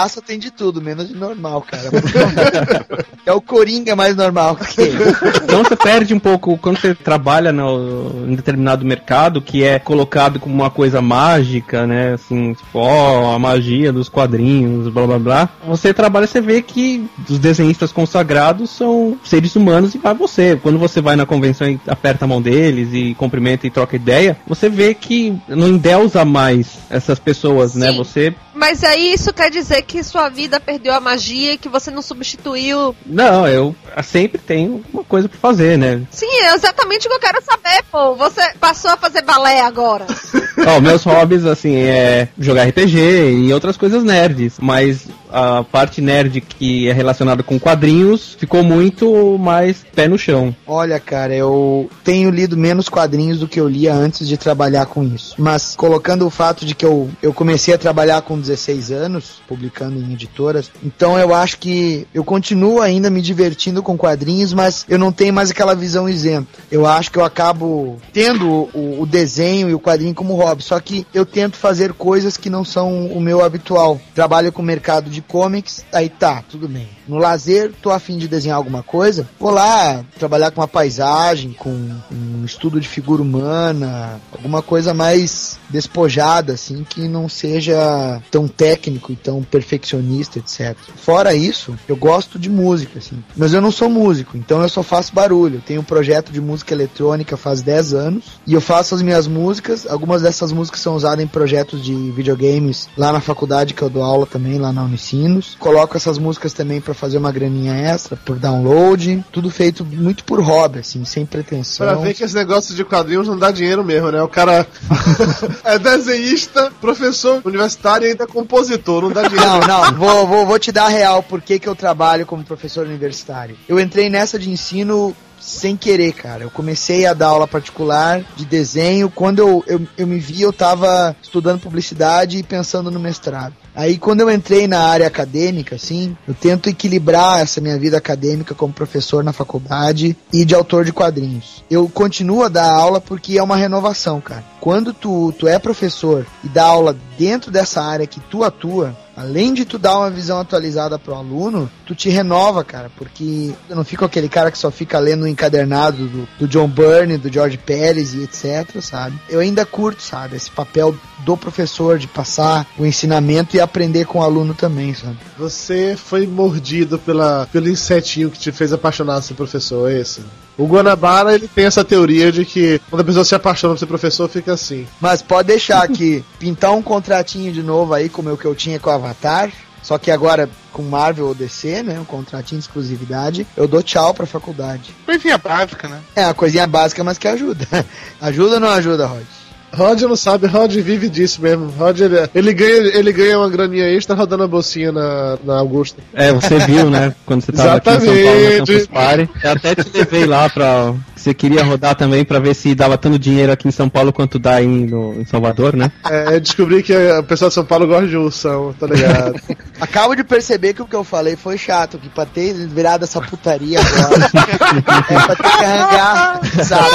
Palhaço tem de tudo, menos de normal, cara. [LAUGHS] é o Coringa mais normal que ele. Então você perde um pouco quando você trabalha no, em determinado mercado que é colocado como uma coisa mágica, né? Assim, tipo, ó, a magia dos quadrinhos, blá blá blá. Você trabalha, você vê que os desenhistas consagrados são seres humanos e vai você. Quando você vai na convenção e aperta a mão deles e cumprimenta e troca ideia, você vê que não endeusa mais essas pessoas, né? Sim. Você Mas aí isso quer dizer que sua vida perdeu a magia e que você não substituiu. não, eu sempre tenho uma coisa pra fazer, né? Sim, é exatamente o que eu quero saber, pô. Você passou a fazer balé agora. [LAUGHS] Ó, meus hobbies, assim, é jogar RPG e outras coisas nerds, mas a parte nerd que é relacionada com quadrinhos ficou muito mais pé no chão. Olha, cara, eu tenho lido menos quadrinhos do que eu lia antes de trabalhar com isso. Mas colocando o fato de que eu, eu comecei a trabalhar com 16 anos, publicando em editoras, então eu acho que eu continuo ainda me divertindo com quadrinhos, mas eu não tenho mais aquela visão isenta. Eu acho que eu acabo tendo o, o desenho e o quadrinho como hobby, só que eu tento fazer coisas que não são o meu habitual. Trabalho com o mercado de comics, aí tá, tudo bem. No lazer, tô afim de desenhar alguma coisa, vou lá trabalhar com uma paisagem, com um estudo de figura humana, alguma coisa mais despojada, assim, que não seja tão técnico e tão perfeccionista, etc. Fora isso, eu gosto de música, assim, mas eu não sou músico, então eu só faço barulho. Eu tenho um projeto de música eletrônica faz 10 anos e eu faço as minhas músicas, algumas dessas músicas são usadas em projetos de videogames lá na faculdade que eu dou aula também, lá na Unicinos. Coloco essas músicas também para fazer uma graninha extra por download, tudo feito muito por hobby, assim, sem pretensão. Pra ver que esse negócio de quadrinhos não dá dinheiro mesmo, né? O cara [LAUGHS] é desenhista, professor universitário e ainda é compositor, não dá dinheiro. Não, não, vou, vou, vou te dar a real por que, que eu trabalho como professor universitário. Eu entrei nessa de ensino sem querer, cara. Eu comecei a dar aula particular de desenho. Quando eu, eu, eu me vi, eu tava estudando publicidade e pensando no mestrado. Aí quando eu entrei na área acadêmica, assim, eu tento equilibrar essa minha vida acadêmica como professor na faculdade e de autor de quadrinhos. Eu continuo a dar aula porque é uma renovação, cara. Quando tu, tu é professor e dá aula dentro dessa área que tu atua, além de tu dar uma visão atualizada pro aluno, tu te renova, cara, porque eu não fico aquele cara que só fica lendo o encadernado do, do John Byrne, do George Pérez e etc, sabe? Eu ainda curto, sabe, esse papel do professor de passar o ensinamento e aprender com o aluno também, sabe? Você foi mordido pela, pelo insetinho que te fez apaixonar ser professor, é esse? O Guanabara, ele tem essa teoria de que quando a pessoa se apaixona por ser professor, fica assim. Mas pode deixar que [LAUGHS] pintar um contratinho de novo aí, como o que eu tinha com o Avatar, só que agora com Marvel ou DC, né, um contratinho de exclusividade, eu dou tchau pra faculdade. Coisinha básica, né? É uma coisinha básica, mas que ajuda. [LAUGHS] ajuda ou não ajuda, Rod? Rod não sabe, Rod vive disso mesmo. Rod, ele, ele ganha, ele ganha uma graninha extra rodando a bolsinha na, na Augusta. É, você viu, né? Quando você tava aqui em São Paulo na Exatamente. Campus Party. Eu até te levei lá pra. Você queria rodar também pra ver se dava tanto dinheiro aqui em São Paulo quanto dá aí no, em Salvador, né? É, eu descobri que a pessoa de São Paulo gosta de ursão, tá ligado? [LAUGHS] Acabo de perceber que o que eu falei foi chato, que pra ter virado essa putaria agora, [LAUGHS] é pra ter que arrancar, sabe?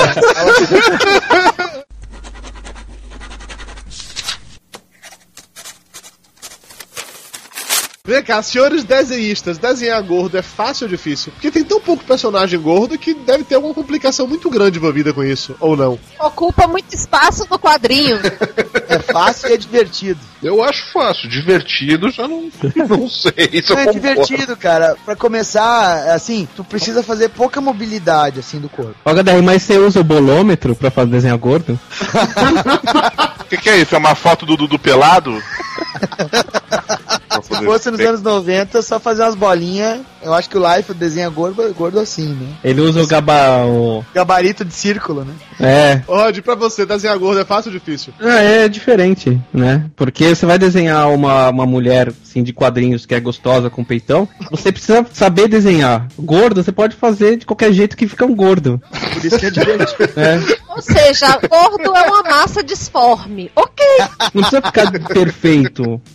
[LAUGHS] Vem cá, senhores desenhistas, desenhar gordo é fácil ou difícil? Porque tem tão pouco personagem gordo que deve ter alguma complicação muito grande envolvida com isso, ou não? Ocupa muito espaço no quadrinho. É fácil e é divertido. Eu acho fácil, divertido já não, [LAUGHS] não sei. Se é divertido, cara. Pra começar, assim, tu precisa fazer pouca mobilidade, assim, do corpo. Ó, HDR, mas você usa o bolômetro pra fazer desenhar gordo? [LAUGHS] O que, que é isso? É uma foto do Dudu pelado? Se fosse nos anos 90, só fazer umas bolinhas. Eu acho que o Life desenha gordo, gordo assim, né? Ele usa o gaba. O... Gabarito de círculo, né? É. Rod, pra você, desenhar gordo é fácil ou difícil? Ah, é diferente, né? Porque você vai desenhar uma, uma mulher assim, de quadrinhos que é gostosa com peitão, você precisa saber desenhar. Gordo, você pode fazer de qualquer jeito que fica um gordo. Por isso que é divertido. [LAUGHS] É. Ou seja, gordo é uma massa disforme. Ok. Não precisa ficar perfeito,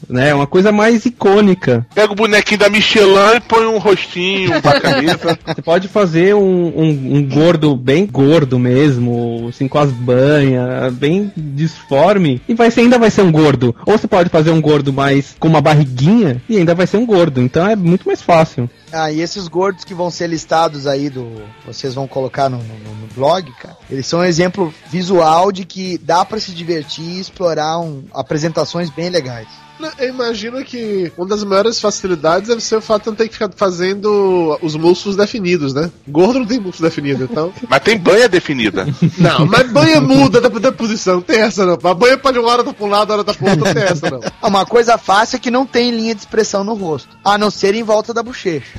né? É uma coisa mais icônica. Pega o bonequinho da Michelin e põe um rostinho, uma camisa. [LAUGHS] Você pode fazer um, um, um gordo bem gordo mesmo, assim, com as banhas, bem disforme, e vai ser, ainda vai ser um gordo. Ou você pode fazer um gordo mais com uma barriguinha e ainda vai ser um gordo. Então é muito mais fácil. Ah, e esses gordos que vão ser listados aí do. Vocês vão colocar no, no- no blog, cara. Eles são um exemplo visual de que dá pra se divertir e explorar um- apresentações bem legais. Eu imagino que uma das maiores facilidades deve ser o fato de não ter que ficar fazendo os músculos definidos, né? Gordo não tem músculo definido, então. [LAUGHS] Mas tem banha definida. Não, mas banha muda da, da posição, não tem essa não. A banha pode uma hora tá pra um lado, a hora tá pro outro, não tem essa não. [LAUGHS] Uma coisa fácil é que não tem linha de expressão no rosto, a não ser em volta da bochecha. [LAUGHS]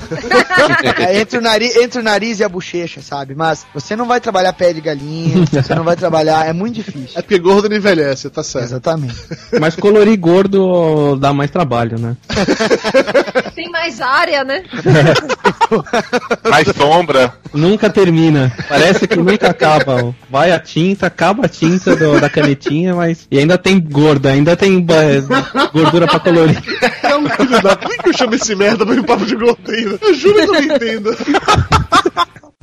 É entre, o nariz, entre o nariz e a bochecha, sabe? Mas você não vai trabalhar pé de galinha, você não vai trabalhar, é muito difícil. É porque gordo não envelhece, tá certo. Exatamente. Mas colorir gordo dá mais trabalho, né? [LAUGHS] Tem mais área, né? [LAUGHS] Mais sombra. Nunca termina. Parece que nunca acaba. Vai a tinta, acaba a tinta do- da canetinha, mas. E ainda tem gordo, ainda tem gordura pra colorir. É. Por que eu chamo esse merda pra um papo de gordo ainda? Eu juro que eu não entendo. [LAUGHS]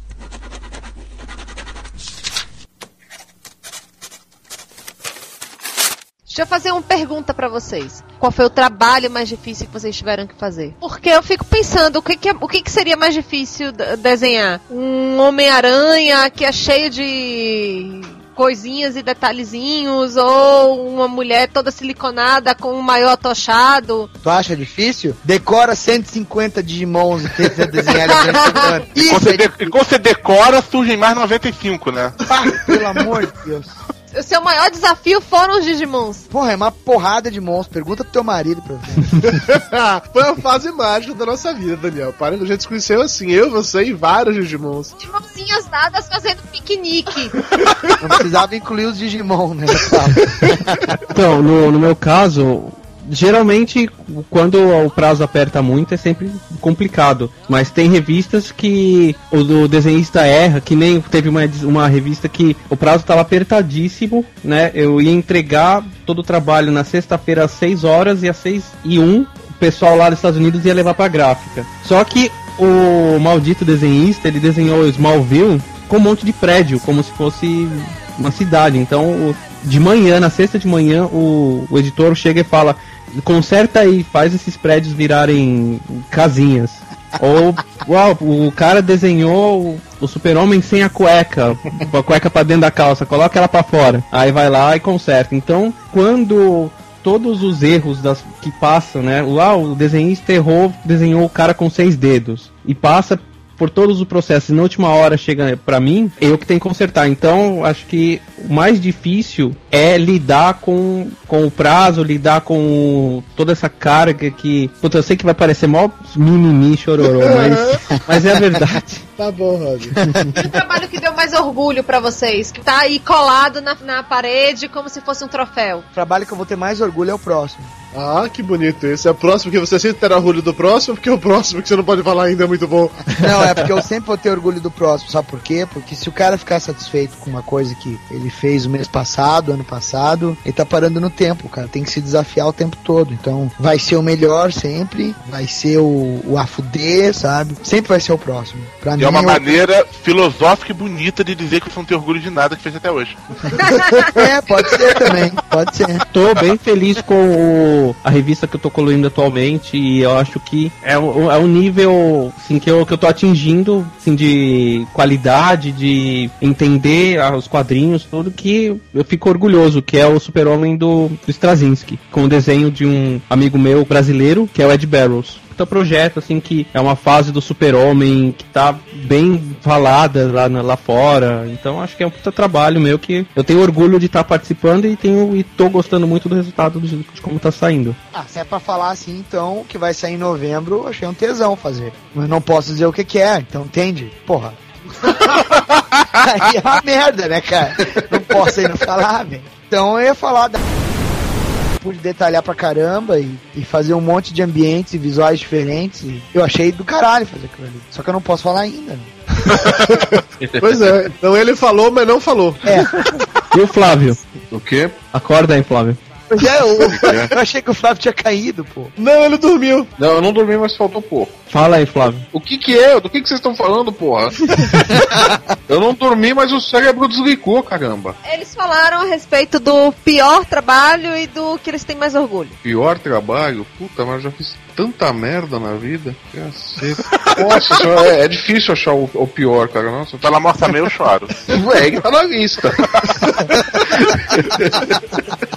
Deixa eu fazer uma pergunta pra vocês. Qual foi o trabalho mais difícil que vocês tiveram que fazer? Porque eu fico pensando, o que, que, é- o que, que seria mais difícil de- desenhar? Um Homem-Aranha que é cheio de coisinhas e detalhezinhos, ou uma mulher toda siliconada com um maior atochado. Tu acha difícil? Decora 150 Digimons e tenta desenhar eles dentro do canto. E quando, Isso você é de- e quando você decora, surgem mais 95, né? difícil, pelo amor de Deus. O seu maior desafio foram os Digimons. Porra, é uma porrada de monstros. Pergunta pro teu marido pra ver. [LAUGHS] Foi a fase mágica da nossa vida, Daniel. Para, a gente se conheceu assim, eu, você e vários Digimons. De mãozinhas dadas fazendo piquenique. Não precisava incluir os Digimon, né? Então, no, no meu caso, geralmente, quando o prazo aperta muito, é sempre complicado. Mas tem revistas que o, o desenhista erra, que nem teve uma, uma revista que o prazo estava apertadíssimo, né? Eu ia entregar todo o trabalho na sexta-feira às 6 horas e às 6 e 1 o pessoal lá dos Estados Unidos ia levar pra gráfica. Só que o maldito desenhista, ele desenhou Smallville com um monte de prédio, como se fosse uma cidade. Então, de manhã, na sexta de manhã, o, o editor chega e fala: conserta aí, faz esses prédios virarem casinhas. Ou, uau, o cara desenhou o, super-homem sem a cueca, com a cueca pra dentro da calça, coloca ela pra fora. Aí vai lá e conserta. Então, quando todos os erros das, que passam, né? Uau, o desenhista errou, desenhou o cara com seis dedos. E passa por todos os processos e na última hora chega pra mim, eu que tenho que consertar. Então, acho que o mais difícil é lidar com, com o prazo, lidar com toda essa carga que. Puta, eu sei que vai parecer mó mimimi, chororô, [LAUGHS] mas, mas é a verdade. [LAUGHS] Tá bom, Rod. E o trabalho que deu mais orgulho pra vocês, que tá aí colado na, na parede como se fosse um troféu. O trabalho que eu vou ter mais orgulho é o próximo. Ah, que bonito esse. É o próximo que você sempre terá orgulho do próximo, porque o próximo que você não pode falar ainda é muito bom. Não, é porque eu sempre vou ter orgulho do próximo, sabe por quê? Porque se o cara ficar satisfeito com uma coisa que ele fez o mês passado, ano passado, ele tá parando no tempo, cara. Tem que se desafiar o tempo todo. Então, vai ser o melhor sempre, vai ser o, o afuder, sabe? Sempre vai ser o próximo. Pra E mim, é uma o- maneira filosófica e bonita de dizer que você não tem orgulho de nada que fez até hoje. [LAUGHS] É, pode ser também, pode ser. Tô bem feliz com o- a revista que eu tô colorindo atualmente e eu acho que é, um- é um nível assim, que, eu, que eu tô atingindo assim, de qualidade, de entender os quadrinhos, tudo que eu fico orgulhoso, que é o super-homem do, do Straczynski, com o desenho de um amigo meu brasileiro, que é o Ed Barrows. Puta projeto, assim, que é uma fase do super-homem que tá bem falada lá, na- lá fora. Então acho que é um puta trabalho meu que eu tenho orgulho de estar participando e tenho e tô gostando muito do resultado do- de como tá saindo. Ah, se é pra falar assim, então, que vai sair em novembro, achei um tesão fazer. Mas não posso dizer o que que é, então entende? Porra. [LAUGHS] Aí é uma merda, né, cara? Não posso ainda falar, velho. Então eu ia falar da. Pude detalhar pra caramba e, e fazer um monte de ambientes e visuais diferentes. e eu achei do caralho fazer aquilo ali. Só que eu não posso falar ainda. Né? [LAUGHS] Pois é, então ele falou, mas não falou. É. E o Flávio? O quê? Acorda aí, Flávio. Pois é, eu, eu achei que o Flávio tinha caído, pô. Não, ele dormiu. Não, eu não dormi, mas faltou pouco. Fala aí, Flávio. O que que é? Do que que vocês estão falando, porra? [LAUGHS] eu não dormi, mas o cérebro desligou, caramba. Eles falaram a respeito do pior trabalho e do que eles têm mais orgulho. Pior trabalho? Puta, mas eu já fiz tanta merda na vida. Caceta. [LAUGHS] Nossa, senhora, é, é difícil achar o, o pior, cara. Nossa, Pela morte meio eu choro. [LAUGHS] É, que tá na lista. [LAUGHS]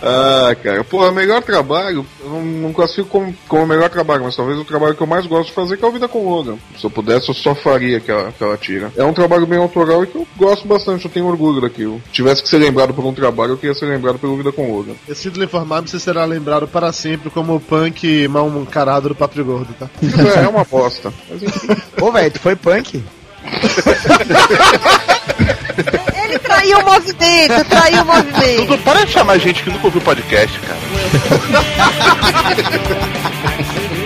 ah, cara. Pô, o melhor trabalho, eu não, não classifico como, como o melhor trabalho, mas talvez o trabalho que eu mais gosto de fazer que é o Vida com Logan. Se eu pudesse, eu só faria aquela, aquela tira. É um trabalho bem autoral e que eu gosto bastante, eu tenho orgulho daquilo. Se tivesse que ser lembrado por um trabalho, eu queria ser lembrado pelo Vida com Logan. Esse título informado, você será lembrado para sempre como o punk mal encarado do Papo de Gordo, tá? É, é uma bosta. Mas enfim. Ô, velho, tu foi punk? [LAUGHS] Ele traiu o movimento, traiu o movimento. Dudu, para de chamar gente que nunca ouviu podcast, cara. [LAUGHS]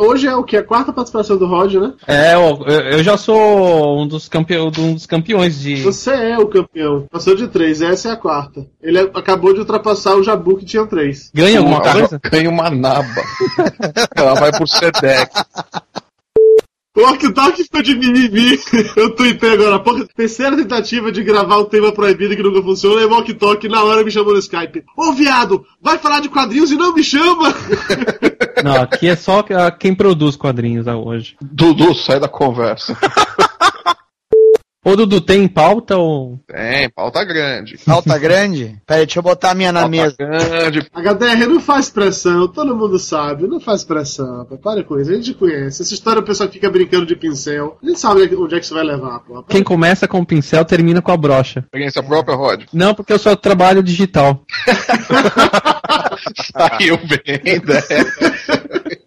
Hoje é o que? A quarta participação do Rod, né? É, eu, eu já sou um dos, campe... um dos campeões de. Você é o campeão. Passou de três, essa é a quarta. Ele acabou de ultrapassar o Jabu que tinha três. Ganha alguma coisa? [LAUGHS] Ganha uma naba. Ela vai por Sedex. O Oktok ficou de mimimi. [LAUGHS] Eu tuitei agora há pouco. Terceira tentativa de gravar o tema proibido que nunca funciona. E o Oktok na hora me chamou no Skype. Ô viado, vai falar de quadrinhos e não me chama! [LAUGHS] Não, aqui é só quem produz quadrinhos hoje. Dudu, sai da conversa. [LAUGHS] Ô, Dudu, tem pauta ou. Tem, pauta grande. Pauta grande? Pera aí, deixa eu botar a minha na Pauta mesa. grande. HDR não faz pressão, todo mundo sabe, não faz pressão, rapaz. Para com isso, a gente conhece. Essa história o pessoal que fica brincando de pincel, a gente sabe onde é que isso vai levar, pô. Quem começa com o pincel termina com a brocha. Experiência própria, Rod. Não, porque eu só trabalho digital. [LAUGHS] Saiu bem, né? [LAUGHS]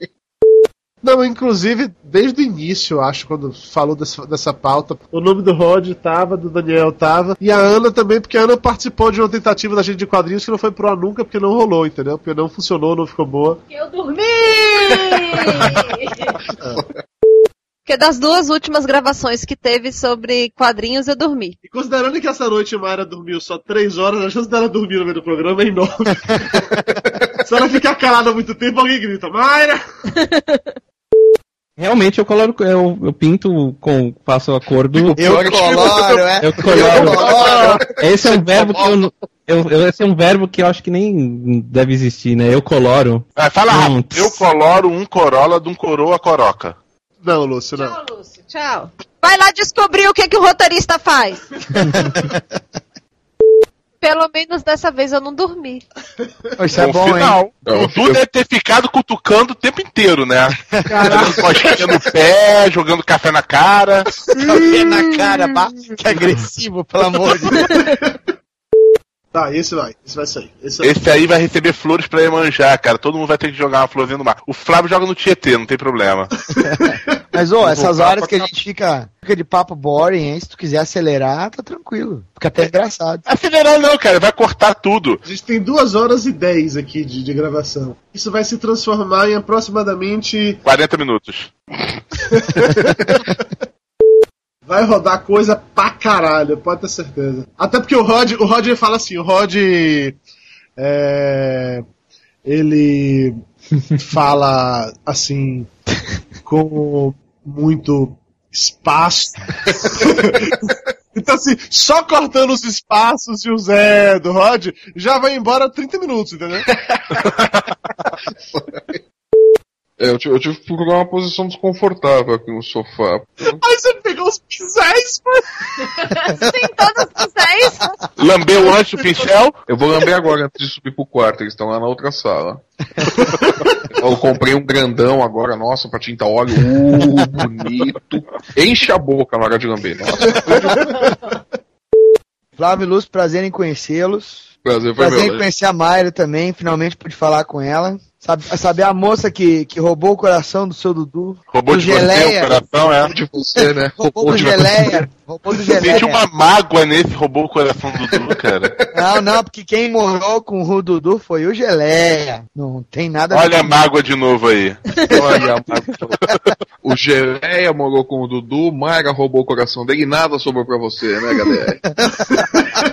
Não, inclusive, desde o início, eu acho, quando falou dessa, dessa pauta, o nome do Rod tava, do Daniel tava, e a Ana também, porque a Ana participou de uma tentativa da gente de quadrinhos que não foi pro ar nunca, porque não rolou, entendeu? Porque não funcionou, não ficou boa. Eu dormi! [LAUGHS] Porque das duas últimas gravações que teve sobre quadrinhos, eu dormi. E considerando que essa noite a Mayra dormiu só três horas, a chance dela dormir no meio do programa é enorme. [LAUGHS] Se ela ficar calada há muito tempo, alguém grita, Mayra! [LAUGHS] Realmente eu coloro, eu, eu pinto com, faço a cor do. Eu coloro, é? Eu coloro. Esse é um verbo que eu, não- eu, eu- esse é um verbo que eu acho que nem deve existir, né? Eu coloro. Ah, fala Hum, rápido. Eu coloro um Corolla de um coroa coroca. Não, Lúcio, não. Tchau, Lúcio. Tchau. Vai lá descobrir o que, que o roteirista faz. [LAUGHS] Pelo menos dessa vez eu não dormi. Isso é Bom final. hein? O Dudu deve ter ficado cutucando o tempo inteiro, né? Cosquinha no pé, jogando café na cara. Café na cara, bah, que agressivo, pelo amor de Deus. Tá, esse vai, esse vai sair. Esse, Esse aí vai receber flores pra manjar, cara. Todo mundo vai ter que jogar uma florzinha no mar. O Flávio joga no Tietê, não tem problema. [LAUGHS] Mas, ô, essas horas que a gente fica, fica de papo boring, hein? Se tu quiser acelerar, tá tranquilo. Fica até engraçado. Acelerar não, cara. Vai cortar tudo. A gente tem duas horas e dez aqui de, de gravação. Isso vai se transformar em aproximadamente. 40 minutos. [LAUGHS] Vai rodar coisa pra caralho, pode ter certeza. Até porque o Rod, o Rod ele fala assim, o Rod. É, ele [LAUGHS] fala assim com muito espaço. [LAUGHS] Então, assim, só cortando os espaços de o Zé do Rod, já vai embora 30 minutos, entendeu? [LAUGHS] É, eu, tive, eu tive que procurar uma posição desconfortável aqui no sofá. Aí você pegou os pincéis, mano. Sim, todos vocês. Lambeu antes o pincel. Eu vou lamber agora antes de subir pro quarto, eles estão lá na outra sala. [LAUGHS] eu comprei um grandão agora, nossa, pra tinta óleo. Uh, bonito. Enche a boca na hora de lamber. Nossa, [LAUGHS] Flávio e Lúcio, prazer em conhecê-los. prazer foi Prazer em meu. conhecer a Mayra também, finalmente pude falar com ela. Sabe, saber a moça que, que roubou o coração do seu Dudu. Roubou do de você Geleia. o coração, é. De você, né? Roubou do Geleia. Roubou do Geleia. Senti uma mágoa nesse, roubou o coração do Dudu, cara. Não, não, porque quem morreu com o Dudu foi o Geleia. Não tem nada Olha a mágoa de novo aí. Olha, o Geleia morou com o Dudu, Mayra roubou o coração dele e nada sobrou pra você, né, galera? [LAUGHS]